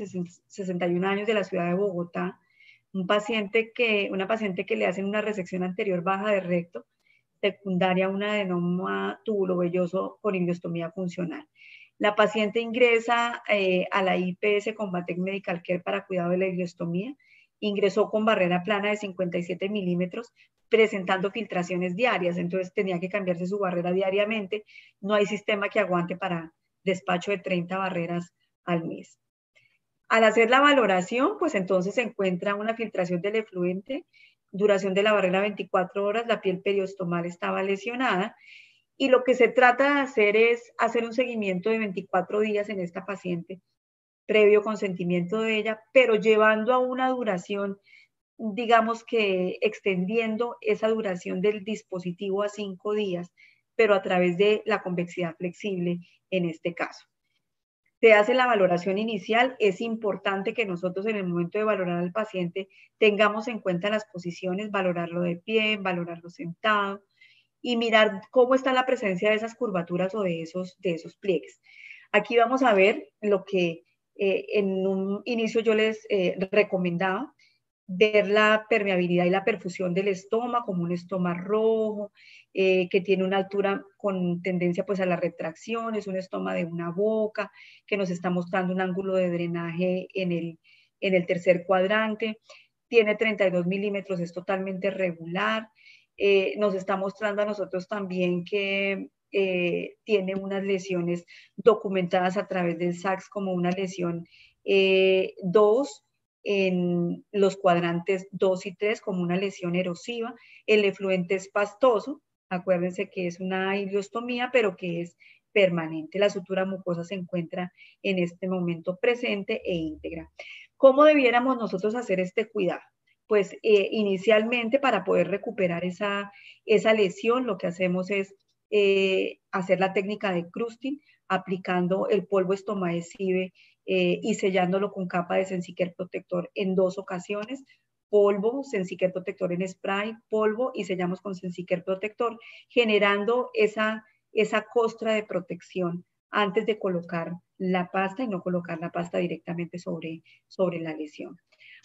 61 años de la ciudad de Bogotá, un paciente que, una paciente que le hacen una resección anterior baja de recto, secundaria una adenoma túbulo velloso con ileostomía funcional. La paciente ingresa eh, a la IPS Combatec Medical Care para cuidado de la ileostomía. Ingresó con barrera plana de 57 milímetros, presentando filtraciones diarias, entonces tenía que cambiarse su barrera diariamente. No hay sistema que aguante para despacho de 30 barreras al mes. Al hacer la valoración, pues entonces se encuentra una filtración del efluente, duración de la barrera 24 horas, la piel periostomal estaba lesionada y lo que se trata de hacer es hacer un seguimiento de 24 días en esta paciente, previo consentimiento de ella, pero llevando a una duración, digamos que extendiendo esa duración del dispositivo a 5 días, pero a través de la convexidad flexible en este caso. Se hace la valoración inicial, es importante que nosotros en el momento de valorar al paciente tengamos en cuenta las posiciones, valorarlo de pie, valorarlo sentado y mirar cómo está la presencia de esas curvaturas o de esos, de esos pliegues. Aquí vamos a ver lo que eh, en un inicio yo les eh, recomendaba, ver la permeabilidad y la perfusión del estómago como un estómago rojo, eh, que tiene una altura con tendencia pues a la retracción, es un estómago de una boca, que nos está mostrando un ángulo de drenaje en el, en el tercer cuadrante, tiene 32 milímetros, es totalmente regular, eh, nos está mostrando a nosotros también que eh, tiene unas lesiones documentadas a través del SACS como una lesión 2, en los cuadrantes 2 y 3 como una lesión erosiva. El efluente es pastoso, acuérdense que es una ileostomía, pero que es permanente. La sutura mucosa se encuentra en este momento presente e íntegra. ¿Cómo debiéramos nosotros hacer este cuidado? Pues eh, inicialmente para poder recuperar esa, esa lesión, lo que hacemos es eh, hacer la técnica de crusting, aplicando el polvo estomaesive eh, y sellándolo con capa de Sensiker protector en dos ocasiones. Polvo, Sensiker protector en spray, polvo y sellamos con Sensiker protector, generando esa, esa costra de protección antes de colocar la pasta y no colocar la pasta directamente sobre, sobre la lesión.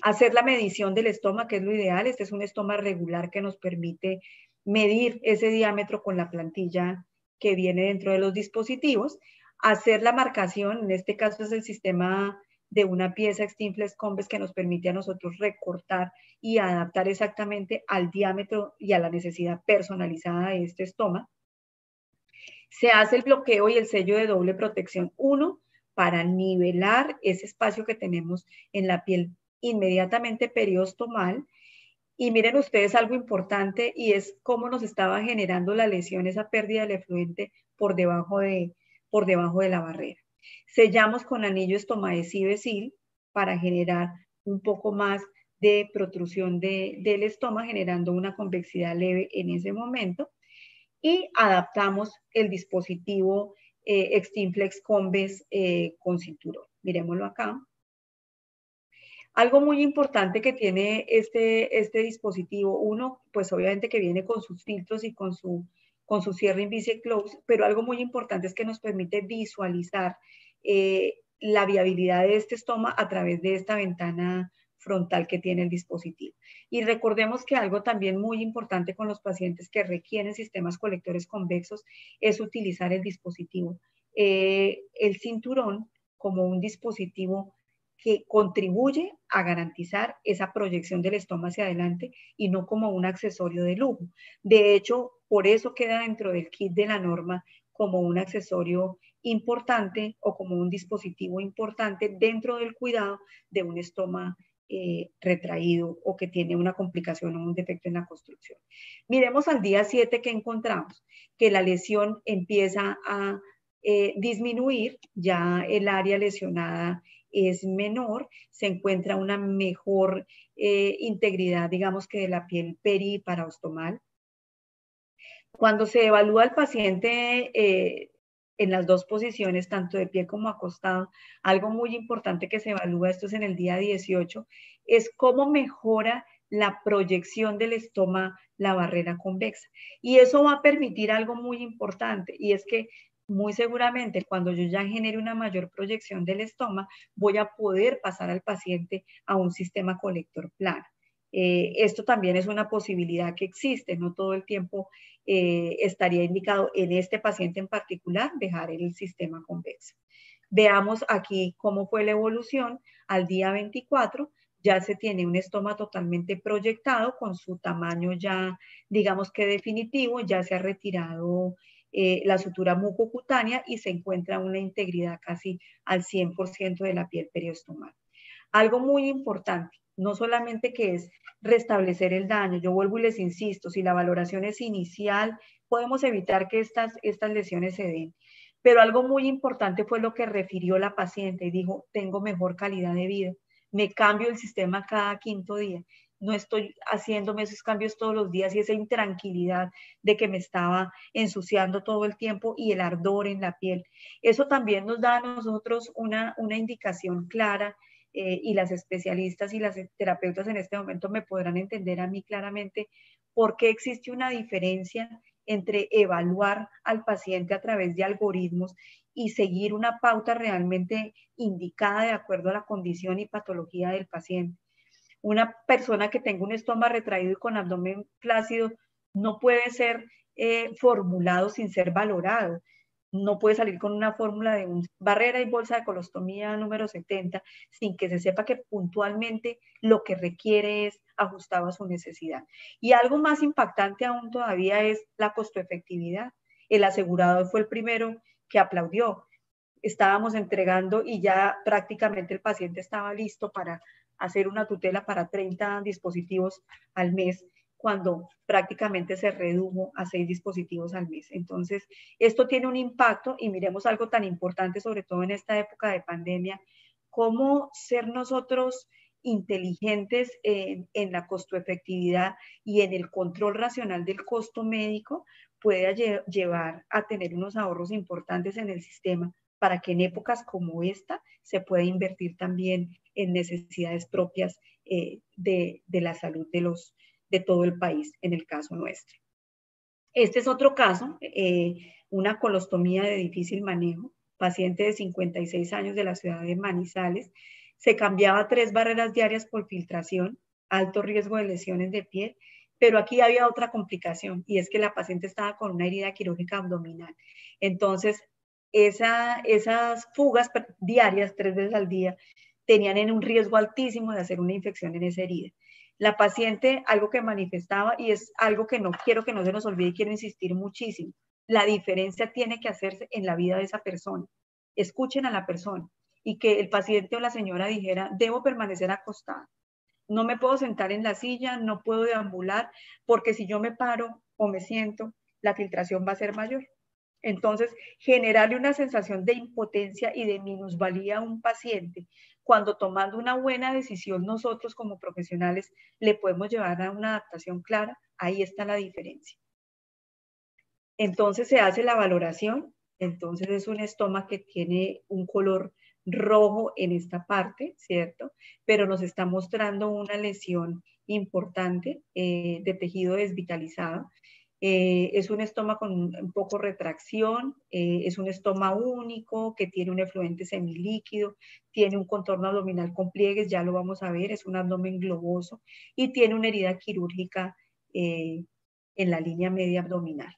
Hacer la medición del estómago, que es lo ideal. Este es un estómago regular que nos permite medir ese diámetro con la plantilla que viene dentro de los dispositivos hacer la marcación, en este caso es el sistema de una pieza Extinflex Convex que nos permite a nosotros recortar y adaptar exactamente al diámetro y a la necesidad personalizada de este estoma. Se hace el bloqueo y el sello de doble protección. Uno, para nivelar ese espacio que tenemos en la piel inmediatamente periostomal. Y miren ustedes algo importante y es cómo nos estaba generando la lesión, esa pérdida del efluente por debajo de, por debajo de la barrera. Sellamos con anillo estomaesibesil para generar un poco más de protrusión del estómago, generando una convexidad leve en ese momento. Y adaptamos el dispositivo eh, Extinflex Convex eh, con cinturón. Miremoslo acá. Algo muy importante que tiene este, este dispositivo, uno, pues obviamente que viene con sus filtros y con su, con su cierre Invisible Close, pero algo muy importante es que nos permite visualizar eh, la viabilidad de este estoma a través de esta ventana frontal que tiene el dispositivo. Y recordemos que algo también muy importante con los pacientes que requieren sistemas colectores convexos es utilizar el dispositivo, eh, el cinturón como un dispositivo que contribuye a garantizar esa proyección del estómago hacia adelante y no como un accesorio de lujo. De hecho, por eso queda dentro del kit de la norma como un accesorio importante o como un dispositivo importante dentro del cuidado de un estómago eh, retraído o que tiene una complicación o un defecto en la construcción. Miremos al día 7 que encontramos, que la lesión empieza a eh, disminuir, ya el área lesionada es menor, se encuentra una mejor eh, integridad, digamos que de la piel periparaostomal. Cuando se evalúa al paciente en las dos posiciones, tanto de pie como acostado. Algo muy importante que se evalúa, esto es en el día 18, es cómo mejora la proyección del estómago, la barrera convexa. Y eso va a permitir algo muy importante, y es que muy seguramente cuando yo ya genere una mayor proyección del estómago, voy a poder pasar al paciente a un sistema colector plano. Eh, esto también es una posibilidad que existe, no todo el tiempo eh, estaría indicado en este paciente en particular dejar el sistema convexo. Veamos aquí cómo fue la evolución al día 24. Ya se tiene un estoma totalmente proyectado con su tamaño ya, digamos que definitivo, ya se ha retirado eh, la sutura mucocutánea y se encuentra una integridad casi al 100% de la piel periostomal. Algo muy importante, no solamente que es restablecer el daño, yo vuelvo y les insisto, si la valoración es inicial, podemos evitar que estas, estas lesiones se den. Pero algo muy importante fue lo que refirió la paciente y dijo, tengo mejor calidad de vida, me cambio el sistema cada quinto día, no estoy haciéndome esos cambios todos los días y esa intranquilidad de que me estaba ensuciando todo el tiempo y el ardor en la piel. Eso también nos da a nosotros una, una indicación clara eh, y las especialistas y las terapeutas en este momento me podrán entender a mí claramente por qué existe una diferencia entre evaluar al paciente a través de algoritmos y seguir una pauta realmente indicada de acuerdo a la condición y patología del paciente. Una persona que tenga un estómago retraído y con abdomen flácido no puede ser eh, formulado sin ser valorado no puede salir con una fórmula de un barrera y bolsa de colostomía número 70 sin que se sepa que puntualmente lo que requiere es ajustado a su necesidad. Y algo más impactante aún todavía es la costo-efectividad. El asegurado fue el primero que aplaudió. Estábamos entregando y ya prácticamente el paciente estaba listo para hacer una tutela para 30 dispositivos al mes cuando prácticamente se redujo a seis dispositivos al mes. Entonces, esto tiene un impacto y miremos algo tan importante, sobre todo en esta época de pandemia, cómo ser nosotros inteligentes en, la costo-efectividad y en el control racional del costo médico puede llevar a tener unos ahorros importantes en el sistema para que en épocas como esta se pueda invertir también en necesidades propias eh, de, de la salud de los, de todo el país, en el caso nuestro. Este es otro caso, eh, una colostomía de difícil manejo, paciente de 56 años de la ciudad de Manizales, se cambiaba tres barreras diarias por filtración, alto riesgo de lesiones de piel, pero aquí había otra complicación y es que la paciente estaba con una herida quirúrgica abdominal. Entonces, esa, esas fugas diarias, tres veces al día, tenían en un riesgo altísimo de hacer una infección en esa herida. La paciente, algo que manifestaba y es algo que no quiero que no se nos olvide y quiero insistir muchísimo, la diferencia tiene que hacerse en la vida de esa persona. escuchen a la persona y que el paciente o la señora dijera, debo permanecer acostada, no me puedo sentar en la silla, no puedo deambular, porque si yo me paro o me siento, la filtración va a ser mayor. Entonces, generarle una sensación de impotencia y de minusvalía a un paciente, cuando tomando una buena decisión nosotros como profesionales le podemos llevar a una adaptación clara, ahí está la diferencia. Entonces se hace la valoración, entonces es un estómago que tiene un color rojo en esta parte, ¿cierto? Pero nos está mostrando una lesión importante eh, de tejido desvitalizado. Eh, es un estómago con poco retracción, eh, es un estómago único que tiene un efluente semilíquido, tiene un contorno abdominal con pliegues, ya lo vamos a ver, es un abdomen globoso y tiene una herida quirúrgica en la línea media abdominal.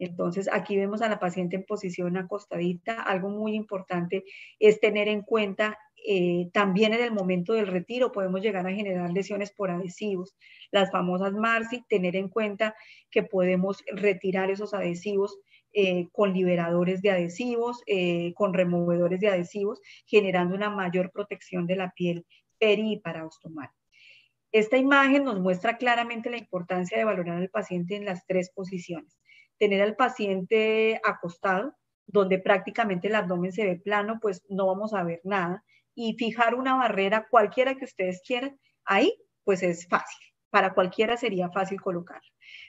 Entonces, aquí vemos a la paciente en posición acostadita. Algo muy importante es tener en cuenta eh, también en el momento del retiro podemos llegar a generar lesiones por adhesivos. Las famosas MARSI, tener en cuenta que podemos retirar esos adhesivos eh, con liberadores de adhesivos, eh, con removedores de adhesivos, generando una mayor protección de la piel peri y. Esta imagen nos muestra claramente la importancia de valorar al paciente en las tres posiciones tener al paciente acostado, donde prácticamente el abdomen se ve plano, pues no vamos a ver nada. Y fijar una barrera, cualquiera que ustedes quieran, ahí pues es fácil. Para cualquiera sería fácil colocarlo.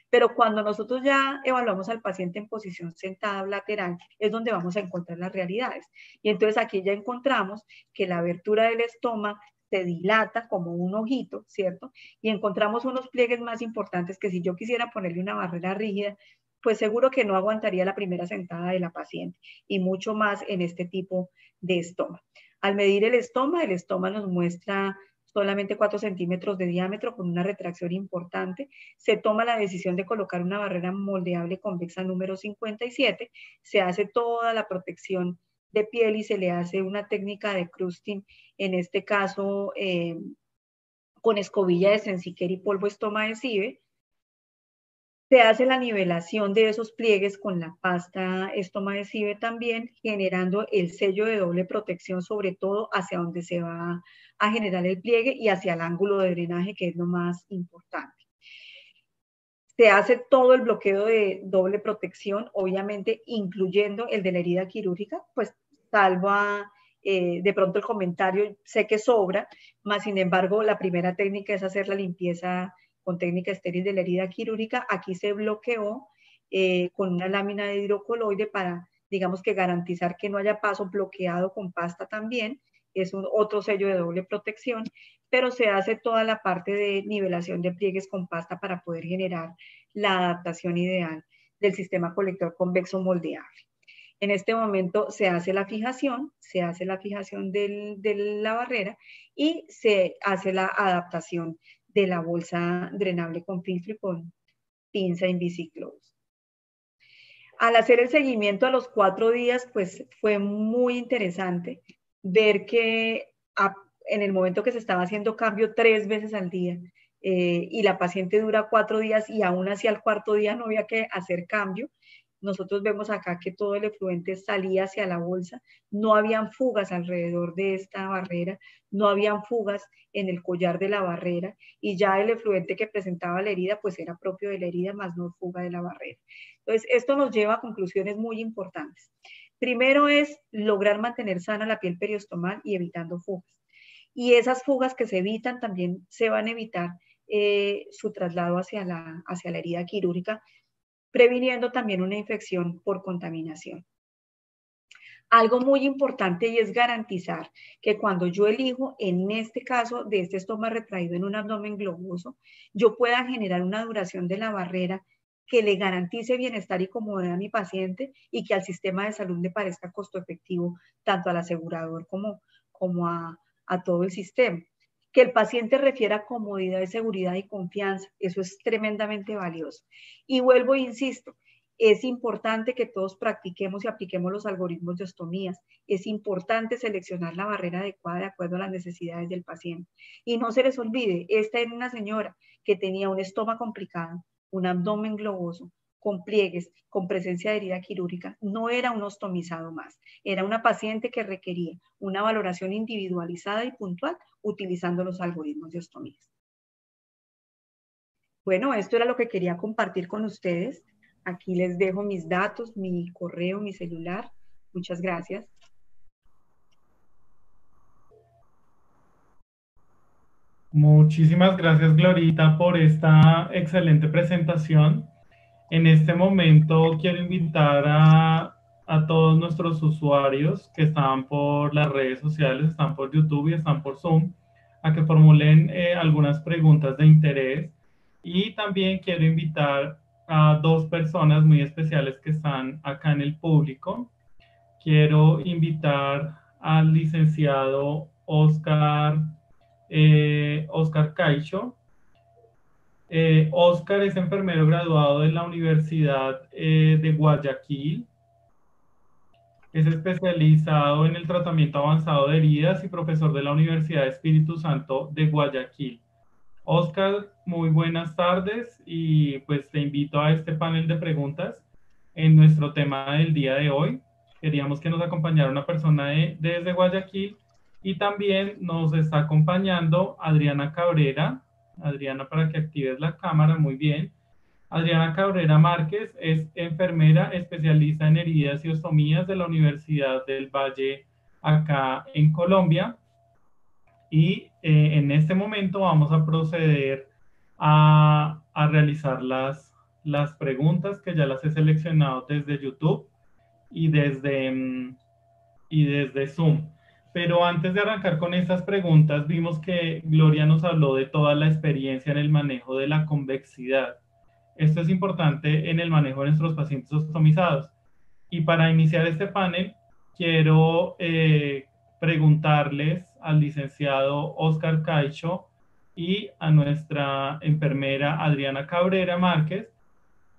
Pero cuando nosotros ya evaluamos al paciente en posición sentada lateral, es donde vamos a encontrar las realidades. Y entonces aquí ya encontramos que la abertura del estómago se dilata como un ojito, ¿cierto? Y encontramos unos pliegues más importantes que si yo quisiera ponerle una barrera rígida, pues seguro que no aguantaría la primera sentada de la paciente y mucho más en este tipo de estoma. Al medir el estoma, el estoma nos muestra solamente 4 centímetros de diámetro con una retracción importante. Se toma la decisión de colocar una barrera moldeable convexa número 57. Se hace toda la protección de piel y se le hace una técnica de crusting, en este caso eh, con escobilla de sensiquer y polvo estoma adhesive se hace la nivelación de esos pliegues con la pasta estomacesive también, generando el sello de doble protección, sobre todo hacia donde se va a generar el pliegue y hacia el ángulo de drenaje, que es lo más importante. Se hace todo el bloqueo de doble protección, obviamente incluyendo el de la herida quirúrgica, pues salva eh, de pronto el comentario, sé que sobra, más sin embargo la primera técnica es hacer la limpieza con técnica estéril de la herida quirúrgica. Aquí se bloqueó eh, con una lámina de hidrocoloide para, digamos que garantizar que no haya paso bloqueado con pasta también. Es otro sello de doble protección, pero se hace toda la parte de nivelación de pliegues con pasta para poder generar la adaptación ideal del sistema colector convexo moldeable. En este momento se hace la fijación, se hace la fijación de la barrera y se hace la adaptación de la bolsa drenable con filtro y con pinza Invisiclose. Al hacer el seguimiento a los cuatro días, pues fue muy interesante ver que en el momento que se estaba haciendo cambio tres veces al día eh, y la paciente dura cuatro días y aún así al cuarto día no había que hacer cambio, nosotros vemos acá que todo el efluente salía hacia la bolsa, no habían fugas alrededor de esta barrera, no habían fugas en el collar de la barrera y ya el efluente que presentaba la herida pues era propio de la herida más no fuga de la barrera. Entonces, esto nos lleva a conclusiones muy importantes. Primero es lograr mantener sana la piel periostomal y evitando fugas. Y esas fugas que se evitan también se van a evitar eh, su traslado hacia la, hacia la herida quirúrgica previniendo también una infección por contaminación. Algo muy importante y es garantizar que cuando yo elijo, en este caso de este estómago retraído en un abdomen globoso, yo pueda generar una duración de la barrera que le garantice bienestar y comodidad a mi paciente y que al sistema de salud le parezca costo efectivo tanto al asegurador como, como a, a todo el sistema que el paciente refiera comodidad, seguridad y confianza. Eso es tremendamente valioso. Y vuelvo e insisto, es importante que todos practiquemos y apliquemos los algoritmos de ostomías. Es importante seleccionar la barrera adecuada de acuerdo a las necesidades del paciente. Y no se les olvide, esta era una señora que tenía un estómago complicado, un abdomen globoso, con pliegues, con presencia de herida quirúrgica, no era un ostomizado más, era una paciente que requería una valoración individualizada y puntual utilizando los algoritmos de ostomías. Bueno, esto era lo que quería compartir con ustedes. Aquí les dejo mis datos, mi correo, mi celular. Muchas gracias. Muchísimas gracias, Glorita, por esta excelente presentación. En este momento quiero invitar a, todos nuestros usuarios que están por las redes sociales, están por YouTube y están por Zoom, a que formulen eh, algunas preguntas de interés. Y también quiero invitar a dos personas muy especiales que están acá en el público. Quiero invitar al licenciado Oscar, eh, Oscar Caicho, eh, Oscar es enfermero graduado de la Universidad eh, de Guayaquil. Es especializado en el tratamiento avanzado de heridas y profesor de la Universidad de Espíritu Santo de Guayaquil. Oscar, muy buenas tardes y pues te invito a este panel de preguntas en nuestro tema del día de hoy. Queríamos que nos acompañara una persona desde Guayaquil y también nos está acompañando Adriana Cabrera, Adriana, para que actives la cámara, muy bien. Adriana Cabrera Márquez es enfermera especialista en heridas y ostomías de la Universidad del Valle acá en Colombia. Y eh, en este momento vamos a proceder a, a realizar las, las preguntas que ya las he seleccionado desde YouTube y desde, mm, y desde Zoom. Pero antes de arrancar con estas preguntas, vimos que Gloria nos habló de toda la experiencia en el manejo de la convexidad. Esto es importante en el manejo de nuestros pacientes ostomizados. Y para iniciar este panel, quiero eh, preguntarles al licenciado Oscar Caicho y a nuestra enfermera Adriana Cabrera Márquez,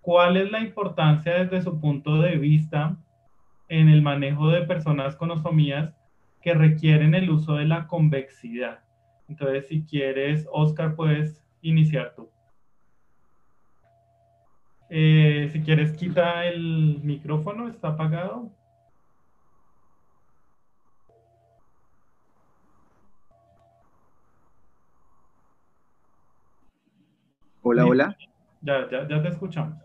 cuál es la importancia desde su punto de vista en el manejo de personas con ostomías que requieren el uso de la convexidad. Entonces, si quieres, Oscar, puedes iniciar tú. Eh, si quieres, quita el micrófono, está apagado. Hola, hola. Ya, ya, ya te escuchamos.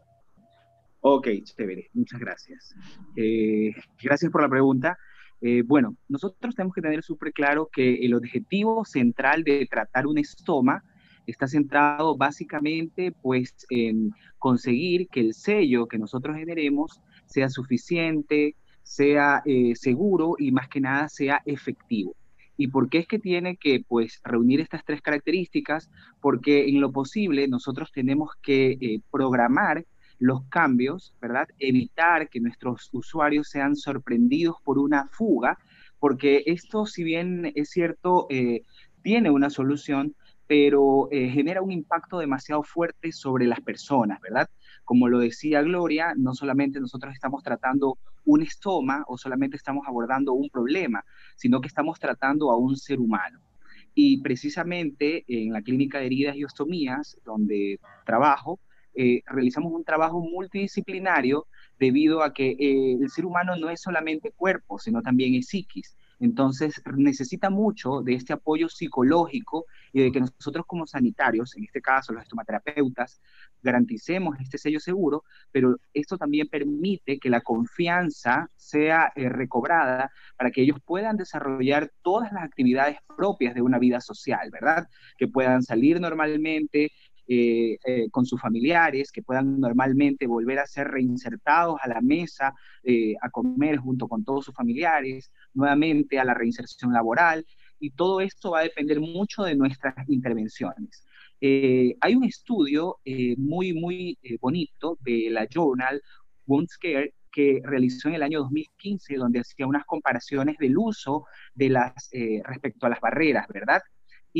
Ok, chévere, muchas gracias. Eh, gracias por la pregunta. Eh, bueno, nosotros tenemos que tener súper claro que el objetivo central de tratar un estoma está centrado básicamente pues en conseguir que el sello que nosotros generemos sea suficiente, sea eh, seguro y más que nada sea efectivo. ¿Y por qué es que tiene que pues reunir estas tres características? Porque en lo posible nosotros tenemos que eh, programar los cambios, ¿verdad? Evitar que nuestros usuarios sean sorprendidos por una fuga, porque esto, si bien es cierto, eh, tiene una solución, pero eh, genera un impacto demasiado fuerte sobre las personas, ¿verdad? Como lo decía Gloria, no solamente nosotros estamos tratando un estoma o solamente estamos abordando un problema, sino que estamos tratando a un ser humano. Y precisamente en la clínica de heridas y ostomías, donde trabajo, eh, realizamos un trabajo multidisciplinario debido a que eh, el ser humano no es solamente cuerpo, sino también es psiquis. Entonces necesita mucho de este apoyo psicológico y de que nosotros como sanitarios, en este caso los estomaterapeutas, garanticemos este sello seguro, pero esto también permite que la confianza sea eh, recobrada para que ellos puedan desarrollar todas las actividades propias de una vida social, ¿verdad? Que puedan salir normalmente, eh, eh, con sus familiares, que puedan normalmente volver a ser reinsertados a la mesa, eh, a comer junto con todos sus familiares, nuevamente a la reinserción laboral, y todo esto va a depender mucho de nuestras intervenciones. hay un estudio muy, muy bonito de la Journal Wound Care que realizó en el año 2015, donde hacía unas comparaciones del uso de las, respecto a las barreras, ¿verdad?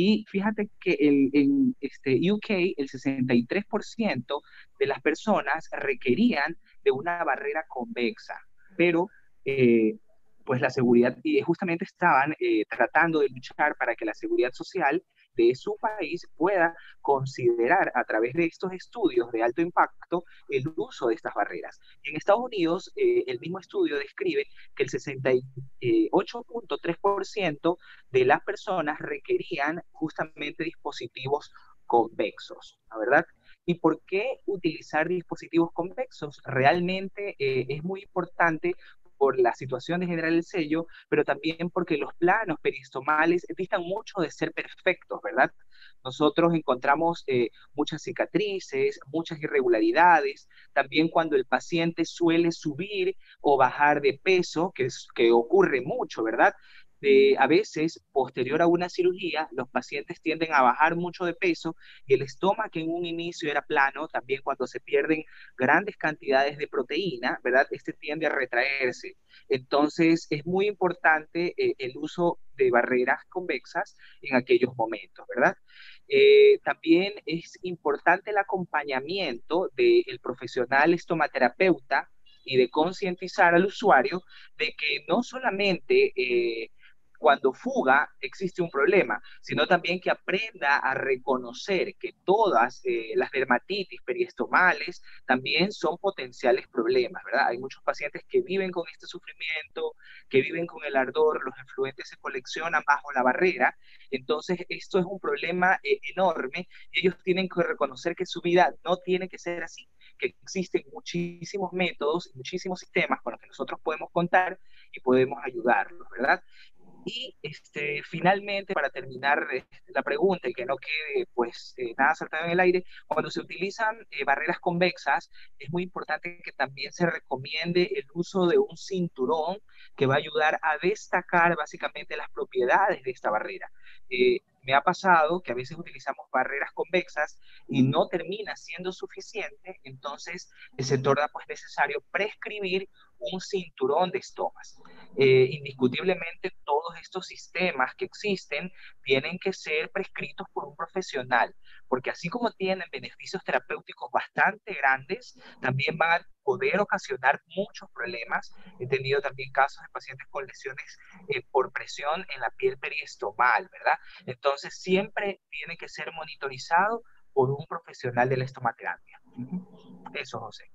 Y fíjate que el, en este UK el 63% de las personas requerían de una barrera convexa, pero eh, pues la seguridad, y justamente estaban eh, tratando de luchar para que la seguridad social de su país pueda considerar a través de estos estudios de alto impacto el uso de estas barreras. en Estados Unidos, eh, el mismo estudio describe que el 68.3% de las personas requerían justamente dispositivos convexos, ¿verdad? ¿Y por qué utilizar dispositivos convexos? Realmente eh, es muy importante por la situación de general del sello, pero también porque los planos peristomales distan mucho de ser perfectos, ¿verdad? Nosotros encontramos eh, muchas cicatrices, muchas irregularidades, también cuando el paciente suele subir o bajar de peso, que, es, que ocurre mucho, ¿verdad? A veces, posterior a una cirugía, los pacientes tienden a bajar mucho de peso y el estómago que en un inicio era plano, también cuando se pierden grandes cantidades de proteína, ¿verdad? Este tiende a retraerse. Entonces, es muy importante eh, el uso de barreras convexas en aquellos momentos, ¿verdad? Eh, también es importante el acompañamiento del profesional estomaterapeuta y de concientizar al usuario de que no solamente eh, cuando fuga existe un problema, sino también que aprenda a reconocer que todas eh, las dermatitis periestomales también son potenciales problemas, ¿verdad? Hay muchos pacientes que viven con este sufrimiento, que viven con el ardor, los influentes se coleccionan bajo la barrera, entonces esto es un problema eh, enorme y ellos tienen que reconocer que su vida no tiene que ser así que existen muchísimos métodos, muchísimos sistemas con los que nosotros podemos contar y podemos ayudarlos, ¿verdad? Y este, finalmente, para terminar este, la pregunta y que no quede pues eh, nada saltado en el aire, cuando se utilizan eh, barreras convexas, es muy importante que también se recomiende el uso de un cinturón que va a ayudar a destacar básicamente las propiedades de esta barrera. Eh, me ha pasado que a veces utilizamos barreras convexas y no termina siendo suficiente, entonces se torna pues necesario prescribir un cinturón de estomas. Eh, indiscutiblemente todos estos sistemas que existen tienen que ser prescritos por un profesional, porque así como tienen beneficios terapéuticos bastante grandes, también van a poder ocasionar muchos problemas. He tenido también casos de pacientes con lesiones eh, por presión en la piel periestomal, ¿verdad? Entonces siempre tiene que ser monitorizado por un profesional de la estomaterapia. Eso, José.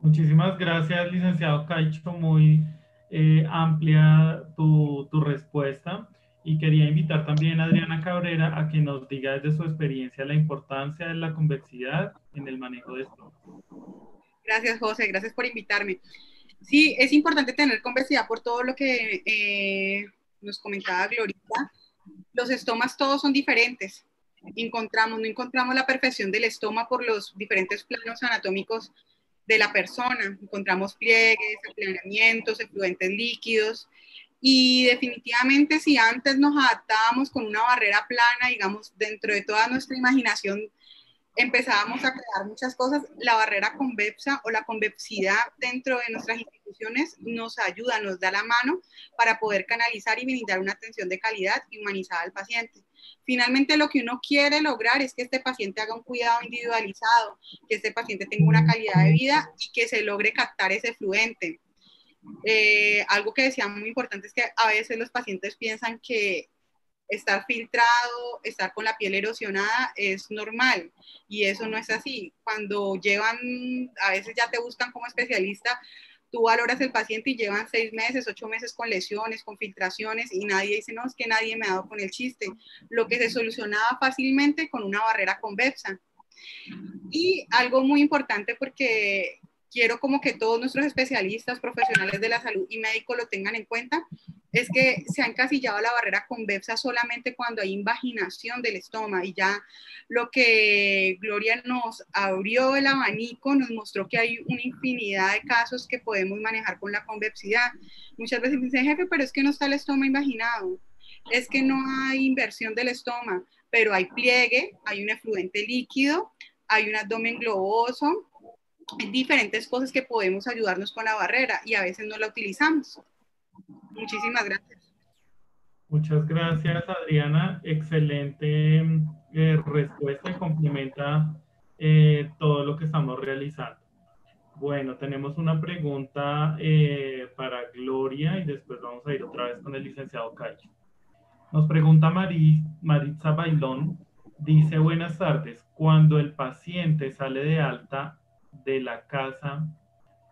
Muchísimas gracias, licenciado Caicho. Muy eh, amplia tu, tu, respuesta. Y quería invitar también a Adriana Cabrera a que nos diga desde su experiencia la importancia de la convexidad en el manejo de esto. Gracias, José. Gracias por invitarme. Sí, es importante tener convexidad por todo lo que eh, nos comentaba Glorita. Los estomas todos son diferentes. Encontramos, no encontramos la perfección del estoma por los diferentes planos anatómicos de la persona. Encontramos pliegues, aplanamientos, efluentes líquidos. Y definitivamente si antes nos adaptábamos con una barrera plana, digamos, dentro de toda nuestra imaginación, empezábamos a crear muchas cosas, la barrera convexa o la convexidad dentro de nuestras instituciones nos ayuda, nos da la mano para poder canalizar y brindar una atención de calidad y humanizada al paciente. Finalmente, lo que uno quiere lograr es que este paciente haga un cuidado individualizado, que este paciente tenga una calidad de vida y que se logre captar ese fluente. Eh, algo que decía muy importante es que a veces los pacientes piensan que estar filtrado, estar con la piel erosionada es normal y eso no es así. Cuando llevan, a veces ya te buscan como especialista, tú valoras el paciente y llevan seis meses, ocho meses con lesiones, con filtraciones y nadie dice, no, es que nadie me ha dado con el chiste. Lo que se solucionaba fácilmente con una barrera convexa. Y algo muy importante porque quiero como que todos nuestros especialistas, profesionales de la salud y médicos lo tengan en cuenta, es que se ha encasillado la barrera convexa solamente cuando hay invaginación del estómago y ya lo que Gloria nos abrió el abanico, nos mostró que hay una infinidad de casos que podemos manejar con la convexidad. Muchas veces me dicen, jefe, pero es que no está el estómago invaginado, es que no hay inversión del estómago, pero hay pliegue, hay un efluente líquido, hay un abdomen globoso, diferentes cosas que podemos ayudarnos con la barrera y a veces no la utilizamos. Muchísimas gracias. Muchas gracias, Adriana. Excelente eh, respuesta y complementa eh, todo lo que estamos realizando. Bueno, tenemos una pregunta eh, para Gloria y después vamos a ir otra vez con el licenciado Cacho. Nos pregunta Maritza Bailón, dice buenas tardes, cuando el paciente sale de alta de la casa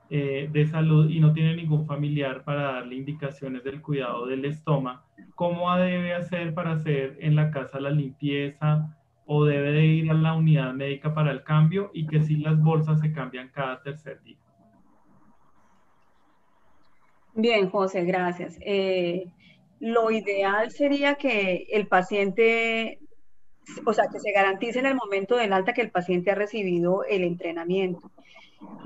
eh, de salud y no tiene ningún familiar para darle indicaciones del cuidado del estómago, ¿cómo debe hacer para hacer en la casa la limpieza o debe de ir a la unidad médica para el cambio y que si las bolsas se cambian cada tercer día? Bien, José, gracias. Eh, lo ideal sería que el paciente, o sea, que se garantice en el momento del alta que el paciente ha recibido el entrenamiento.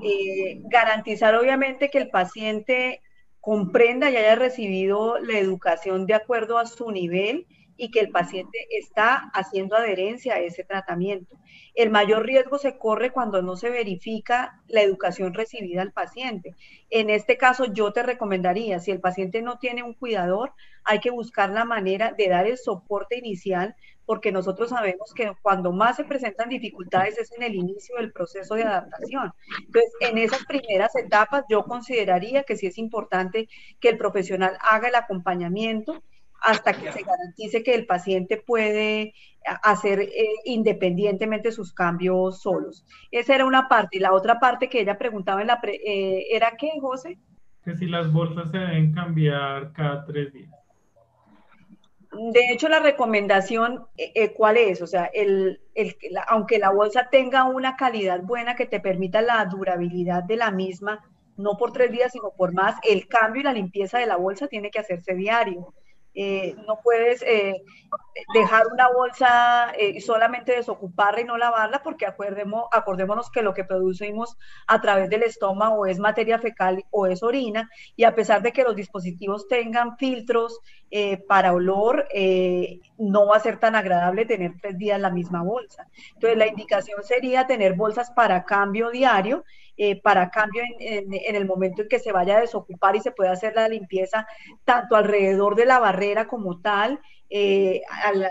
Eh, garantizar obviamente que el paciente comprenda y haya recibido la educación de acuerdo a su nivel y que el paciente está haciendo adherencia a ese tratamiento. El mayor riesgo se corre cuando no se verifica la educación recibida al paciente. En este caso, yo te recomendaría, si el paciente no tiene un cuidador, hay que buscar la manera de dar el soporte inicial, porque nosotros sabemos que cuando más se presentan dificultades es en el inicio del proceso de adaptación. Entonces, en esas primeras etapas, yo consideraría que sí es importante que el profesional haga el acompañamiento hasta que se garantice que el paciente puede hacer eh, independientemente sus cambios solos. Esa era una parte. Y la otra parte que ella preguntaba en la eh, era qué, José? Que si las bolsas se deben cambiar cada tres días. De hecho, la recomendación, eh, ¿cuál es? O sea, el, aunque la bolsa tenga una calidad buena que te permita la durabilidad de la misma, no por tres días, sino por más, el cambio y la limpieza de la bolsa tiene que hacerse diario. Eh, no puedes eh, dejar una bolsa eh, solamente desocuparla y no lavarla porque acordemos, acordémonos que lo que producimos a través del estómago es materia fecal o es orina y a pesar de que los dispositivos tengan filtros para olor, no va a ser tan agradable tener tres días la misma bolsa. Entonces la indicación sería tener bolsas para cambio diario eh, para cambio en, el momento en que se vaya a desocupar y se pueda hacer la limpieza tanto alrededor de la barrera como tal, eh,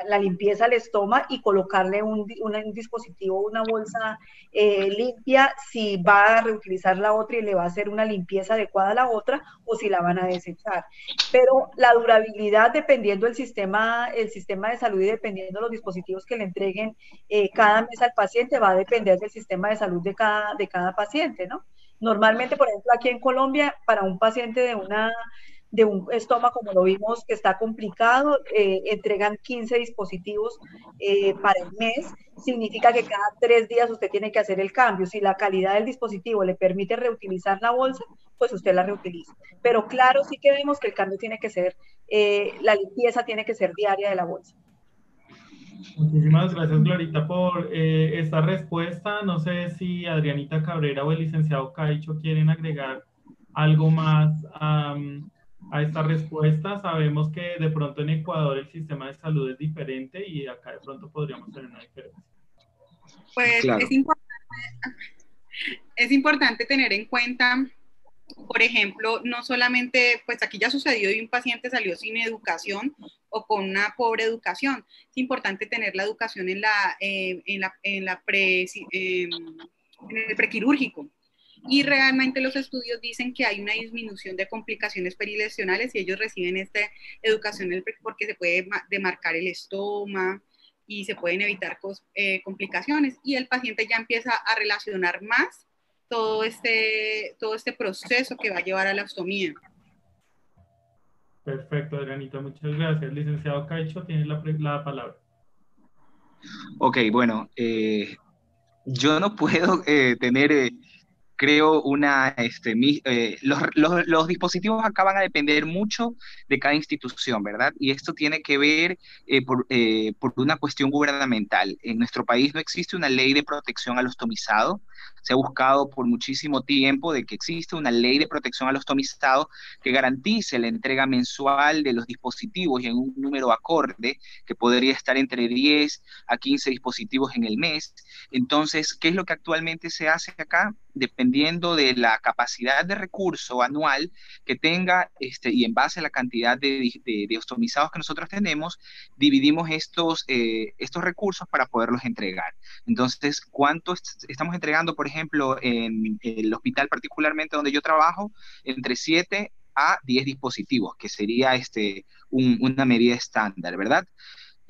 la, limpieza al estómago y colocarle un, dispositivo, una bolsa eh, limpia si va a reutilizar la otra y le va a hacer una limpieza adecuada a la otra o si la van a desechar. Pero la durabilidad, dependiendo del sistema, el sistema de salud y dependiendo de los dispositivos que le entreguen eh, cada mes al paciente, va a depender del sistema de salud de cada, de cada paciente, ¿no? Normalmente, por ejemplo, aquí en Colombia, para un paciente de una de un estómago, como lo vimos, que está complicado, eh, entregan 15 dispositivos eh, para el mes, significa que cada tres días usted tiene que hacer el cambio. Si la calidad del dispositivo le permite reutilizar la bolsa, pues usted la reutiliza. Pero claro, sí que vemos que el cambio tiene que ser, eh, la limpieza tiene que ser diaria de la bolsa. Muchísimas gracias, Glorita, por esta respuesta. No sé si Adrianita Cabrera o el licenciado Caicho quieren agregar algo más a esta respuesta. Sabemos que de pronto en Ecuador el sistema de salud es diferente y acá de pronto podríamos tener una diferencia. Pues es, importante, es importante tener en cuenta, por ejemplo, no solamente, pues aquí ya sucedió y un paciente salió sin educación o con una pobre educación. Es importante tener la educación en, la, eh, en, la, en, la pre, en el prequirúrgico y realmente los estudios dicen que hay una disminución de complicaciones perilesionales y ellos reciben esta educación porque se puede demarcar el estómago y se pueden evitar eh, complicaciones y el paciente ya empieza a relacionar más todo este, todo este proceso que va a llevar a la ostomía. Perfecto, Adrianita, muchas gracias. Licenciado Caicho, tiene la, la palabra. Ok, bueno, eh, yo no puedo eh, tener creo, una, este, eh, los, los, los, dispositivos acá van a depender mucho de cada institución, ¿verdad? Y esto tiene que ver eh, por, eh, por, una cuestión gubernamental. En nuestro país no existe una ley de protección al ostomizado. Se ha buscado por muchísimo tiempo de que existe una ley de protección al ostomizado que garantice la entrega mensual de los dispositivos y en un número acorde, que podría estar entre 10 a 15 dispositivos en el mes. Entonces, ¿qué es lo que actualmente se hace acá? dependiendo de la capacidad de recurso anual que tenga este, y en base a la cantidad de, de, ostomizados que nosotros tenemos, dividimos estos, eh, estos recursos para poderlos entregar. Entonces, ¿cuánto estamos entregando, por ejemplo, en el hospital particularmente donde yo trabajo? Entre 7 a 10 dispositivos, que sería este, una medida estándar, ¿verdad?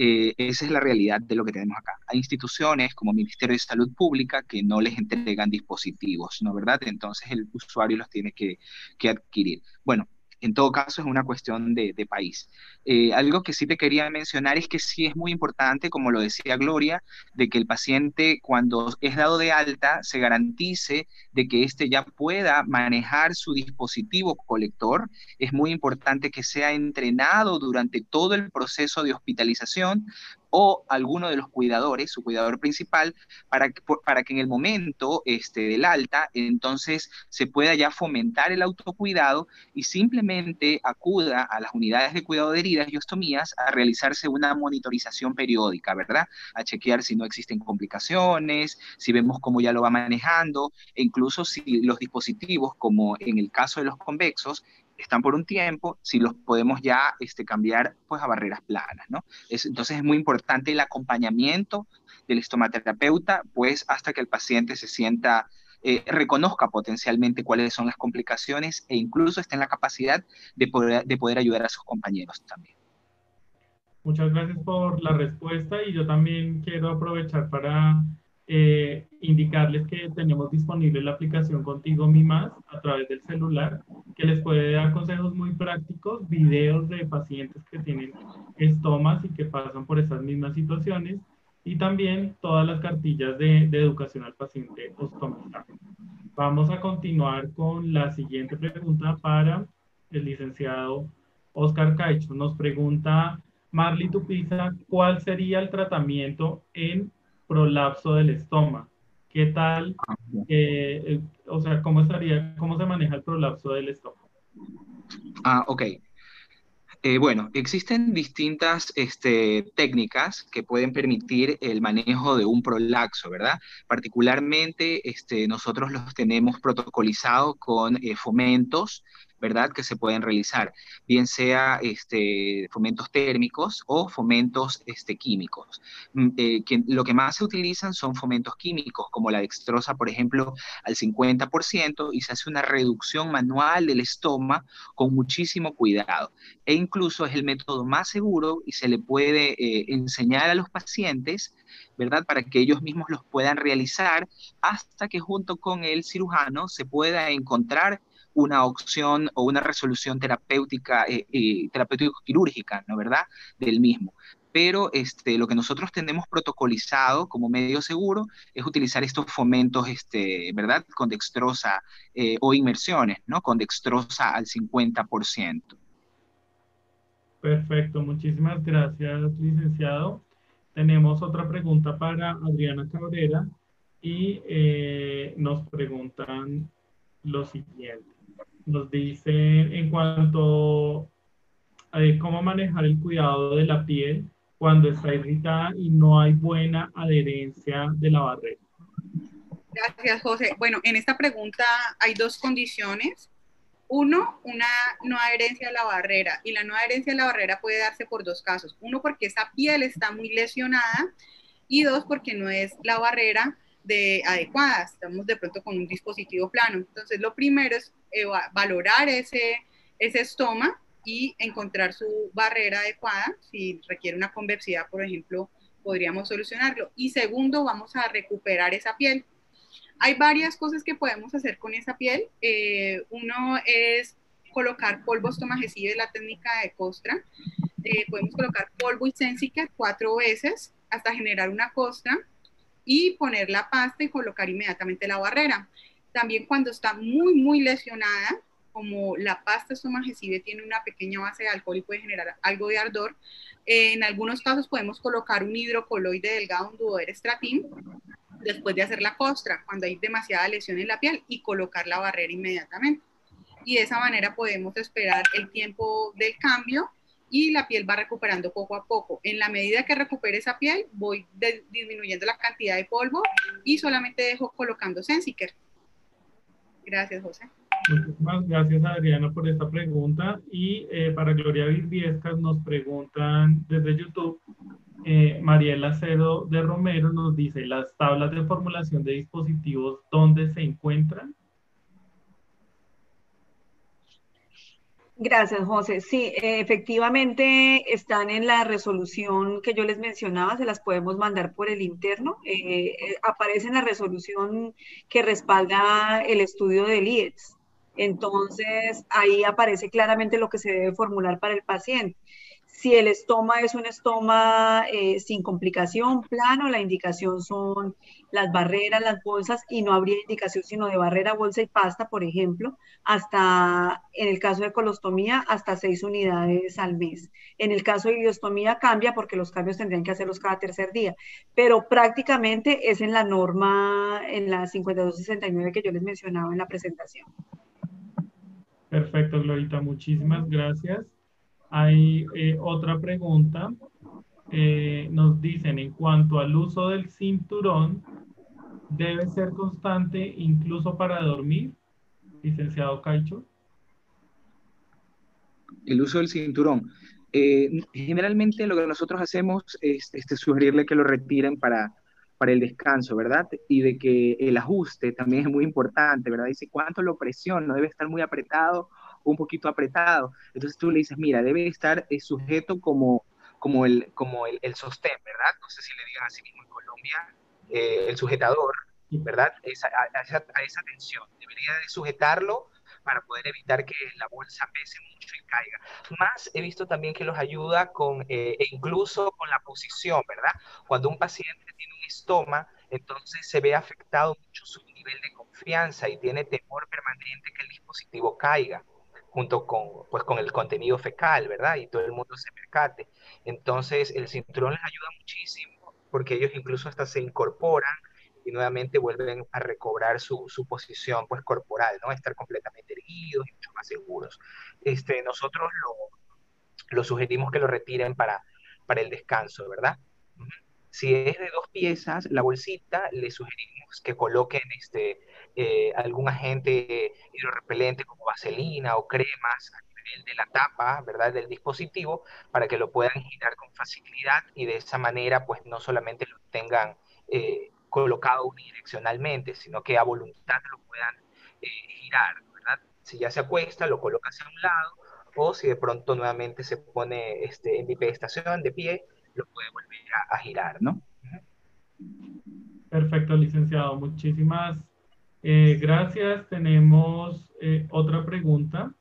Eh, esa es la realidad de lo que tenemos acá. Hay instituciones como Ministerio de Salud Pública que no les entregan dispositivos, ¿no? ¿Verdad? Entonces el usuario los tiene que, que adquirir. Bueno, en todo caso es una cuestión de, país. Eh, algo que sí te quería mencionar es que sí es muy importante, como lo decía Gloria, de que el paciente cuando es dado de alta se garantice de que éste ya pueda manejar su dispositivo colector. Es muy importante que sea entrenado durante todo el proceso de hospitalización o alguno de los cuidadores, su cuidador principal, para que, para que en el momento este, del alta, entonces se pueda ya fomentar el autocuidado y simplemente acuda a las unidades de cuidado de heridas y ostomías a realizarse una monitorización periódica, ¿verdad? A chequear si no existen complicaciones, si vemos cómo ya lo va manejando, e incluso si los dispositivos, como en el caso de los convexos, están por un tiempo, si los podemos ya este, cambiar pues, a barreras planas, ¿no? entonces es muy importante el acompañamiento del estomaterapeuta, pues hasta que el paciente se sienta, eh, reconozca potencialmente cuáles son las complicaciones e incluso esté en la capacidad de poder, de poder ayudar a sus compañeros también. Muchas gracias por la respuesta y yo también quiero aprovechar para eh, indicarles que tenemos disponible la aplicación Contigo Mi Más a través del celular, que les puede dar consejos muy prácticos, videos de pacientes que tienen estomas y que pasan por esas mismas situaciones, y también todas las cartillas de, de educación al paciente ostomizado. Vamos a continuar con la siguiente pregunta para el licenciado Oscar Caicho. Nos pregunta Marley Tupiza, ¿cuál sería el tratamiento en prolapso del estómago. ¿Qué tal? Ah, eh, o sea, ¿cómo estaría, cómo se maneja el prolapso del estómago? Ah, ok. Eh, bueno, existen distintas este, técnicas que pueden permitir el manejo de un prolapso, ¿verdad? Particularmente este, nosotros los tenemos protocolizados con fomentos ¿verdad? Que se pueden realizar, bien sea este, fomentos térmicos o fomentos este, químicos. Mm, eh, lo que más se utilizan son fomentos químicos, como la dextrosa, por ejemplo, al 50%, y se hace una reducción manual del estómago con muchísimo cuidado. E incluso es el método más seguro y se le puede eh, enseñar a los pacientes ¿verdad? Para que ellos mismos los puedan realizar hasta que junto con el cirujano se pueda encontrar una opción o una resolución terapéutica, eh, eh, terapéutico-quirúrgica, ¿no verdad? Del mismo. Pero este, lo que nosotros tenemos protocolizado como medio seguro es utilizar estos fomentos, este, ¿verdad? Con dextrosa eh, o inmersiones, ¿no? Con dextrosa al 50%. Perfecto, muchísimas gracias, licenciado. Tenemos otra pregunta para Adriana Cabrera y nos preguntan lo siguiente nos dice en cuanto a cómo manejar el cuidado de la piel cuando está irritada y no hay buena adherencia de la barrera. Gracias, José. Bueno, en esta pregunta hay dos condiciones. Uno, una no adherencia a la barrera. Y la no adherencia a la barrera puede darse por dos casos. Uno, porque esa piel está muy lesionada. Y dos, porque no es la barrera de adecuadas, estamos de pronto con un dispositivo plano. Entonces, lo primero es valorar ese, ese estoma y encontrar su barrera adecuada. Si requiere una convexidad, por ejemplo, podríamos solucionarlo. Y segundo, vamos a recuperar esa piel. Hay varias cosas que podemos hacer con esa piel. Eh, uno es colocar polvo estomagesivo de la técnica de costra. Eh, podemos colocar polvo y Sensica cuatro veces hasta generar una costra y poner la pasta y colocar inmediatamente la barrera. También cuando está muy, muy lesionada, como la pasta estomagesive tiene una pequeña base de alcohol y puede generar algo de ardor, eh, en algunos casos podemos colocar un hidrocoloide delgado, un duoderestratin, después de hacer la costra, cuando hay demasiada lesión en la piel, y colocar la barrera inmediatamente. Y de esa manera podemos esperar el tiempo del cambio y la piel va recuperando poco a poco. En la medida que recupere esa piel, voy disminuyendo la cantidad de polvo y solamente dejo colocando Sensiker. Gracias, José. Muchísimas gracias, Adriana, por esta pregunta. Y eh, para Gloria Virviescas nos preguntan desde YouTube, eh, Mariela Cero de Romero nos dice, ¿las tablas de formulación de dispositivos dónde se encuentran? Gracias, José. Sí, efectivamente están en la resolución que yo les mencionaba, se las podemos mandar por el interno. Eh, eh, aparece en la resolución que respalda el estudio del IETS. Entonces, ahí aparece claramente lo que se debe formular para el paciente. Si el estoma es un estoma eh, sin complicación, plano, la indicación son las barreras, las bolsas, y no habría indicación sino de barrera, bolsa y pasta, por ejemplo, hasta, en el caso de colostomía, hasta seis unidades al mes. En el caso de ileostomía cambia porque los cambios tendrían que hacerlos cada tercer día, pero prácticamente es en la norma, en la 5269 que yo les mencionaba en la presentación. Perfecto, Glorita, muchísimas gracias. Hay eh, otra pregunta. Eh, nos dicen, en cuanto al uso del cinturón, ¿debe ser constante incluso para dormir? Licenciado Caicho. El uso del cinturón. Eh, generalmente lo que nosotros hacemos es este, sugerirle que lo retiren para, para el descanso, ¿verdad? Y de que el ajuste también es muy importante, ¿verdad? Dice, ¿cuánto lo presiono? Debe estar muy apretado un poquito apretado. Entonces tú le dices, mira, debe estar eh, sujeto como, como, el, como el, sostén, ¿verdad? No sé si le digan así mismo en Colombia, eh, el sujetador, ¿verdad? Esa, a, esa, tensión. Debería de sujetarlo para poder evitar que la bolsa pese mucho y caiga. Más he visto también que los ayuda con, eh, e incluso con la posición, ¿verdad? Cuando un paciente tiene un estoma, entonces se ve afectado mucho su nivel de confianza y tiene temor permanente que el dispositivo caiga junto con, pues, con el contenido fecal, ¿verdad? Y todo el mundo se percate. Entonces, el cinturón les ayuda muchísimo porque ellos incluso hasta se incorporan y nuevamente vuelven a recobrar su, su posición pues corporal, ¿no? Estar completamente erguidos y mucho más seguros. Este, nosotros lo, lo sugerimos que lo retiren para, para el descanso, ¿verdad? Si es de dos piezas, la bolsita, le sugerimos que coloquen este, eh, algún agente hidrorrepelente como vaselina o cremas a nivel de la tapa, ¿verdad?, del dispositivo, para que lo puedan girar con facilidad y de esa manera, pues, no solamente lo tengan eh, colocado unidireccionalmente, sino que a voluntad lo puedan eh, girar, ¿verdad? Si ya se acuesta, lo coloca hacia un lado, o si de pronto nuevamente se pone este, en bipedestación de pie, lo puede volver a, girar, ¿no? Perfecto, licenciado. Muchísimas eh, gracias. Tenemos eh, otra pregunta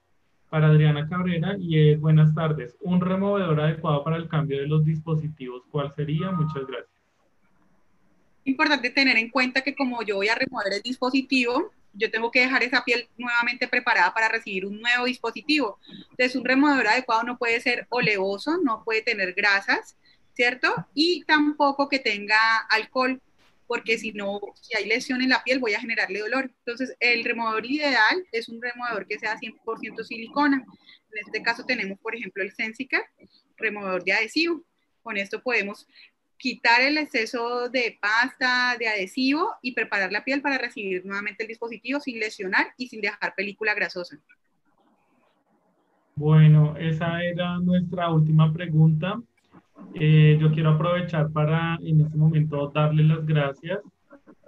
para Adriana Cabrera y es buenas tardes. ¿Un removedor adecuado para el cambio de los dispositivos? ¿Cuál sería? Muchas gracias. Importante tener en cuenta que como yo voy a remover el dispositivo, yo tengo que dejar esa piel nuevamente preparada para recibir un nuevo dispositivo. Entonces, un removedor adecuado no puede ser oleoso, no puede tener grasas, ¿cierto? Y tampoco que tenga alcohol, porque si no, si hay lesión en la piel, voy a generarle dolor. Entonces, el removedor ideal es un removedor que sea 100% silicona. En este caso tenemos, por ejemplo, el Sensica, removedor de adhesivo. Con esto podemos quitar el exceso de pasta, de adhesivo y preparar la piel para recibir nuevamente el dispositivo sin lesionar y sin dejar película grasosa. Bueno, esa era nuestra última pregunta. Eh, yo quiero aprovechar para en este momento darle las gracias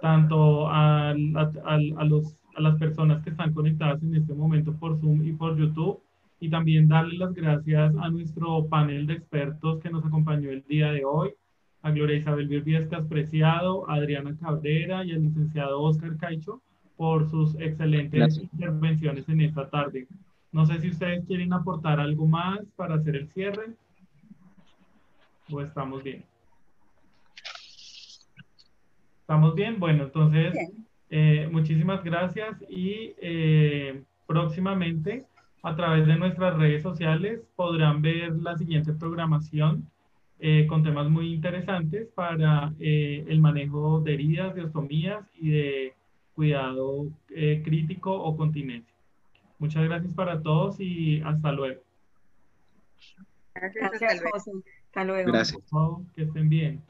tanto a, a, los, a las personas que están conectadas en este momento por Zoom y por YouTube y también darle las gracias a nuestro panel de expertos que nos acompañó el día de hoy, a Gloria Isabel Virviescas Preciado, a Adriana Cabrera y al licenciado Oscar Caicho por sus excelentes intervenciones en esta tarde. No sé si ustedes quieren aportar algo más para hacer el cierre o estamos bien? ¿Estamos bien? Bueno, entonces, eh, muchísimas gracias y eh, próximamente a través de nuestras redes sociales podrán ver la siguiente programación eh, con temas muy interesantes para el manejo de heridas, de ostomías y de cuidado crítico o continencia. Muchas gracias para todos y hasta luego. Gracias, José. Hasta luego. Gracias. Que estén bien.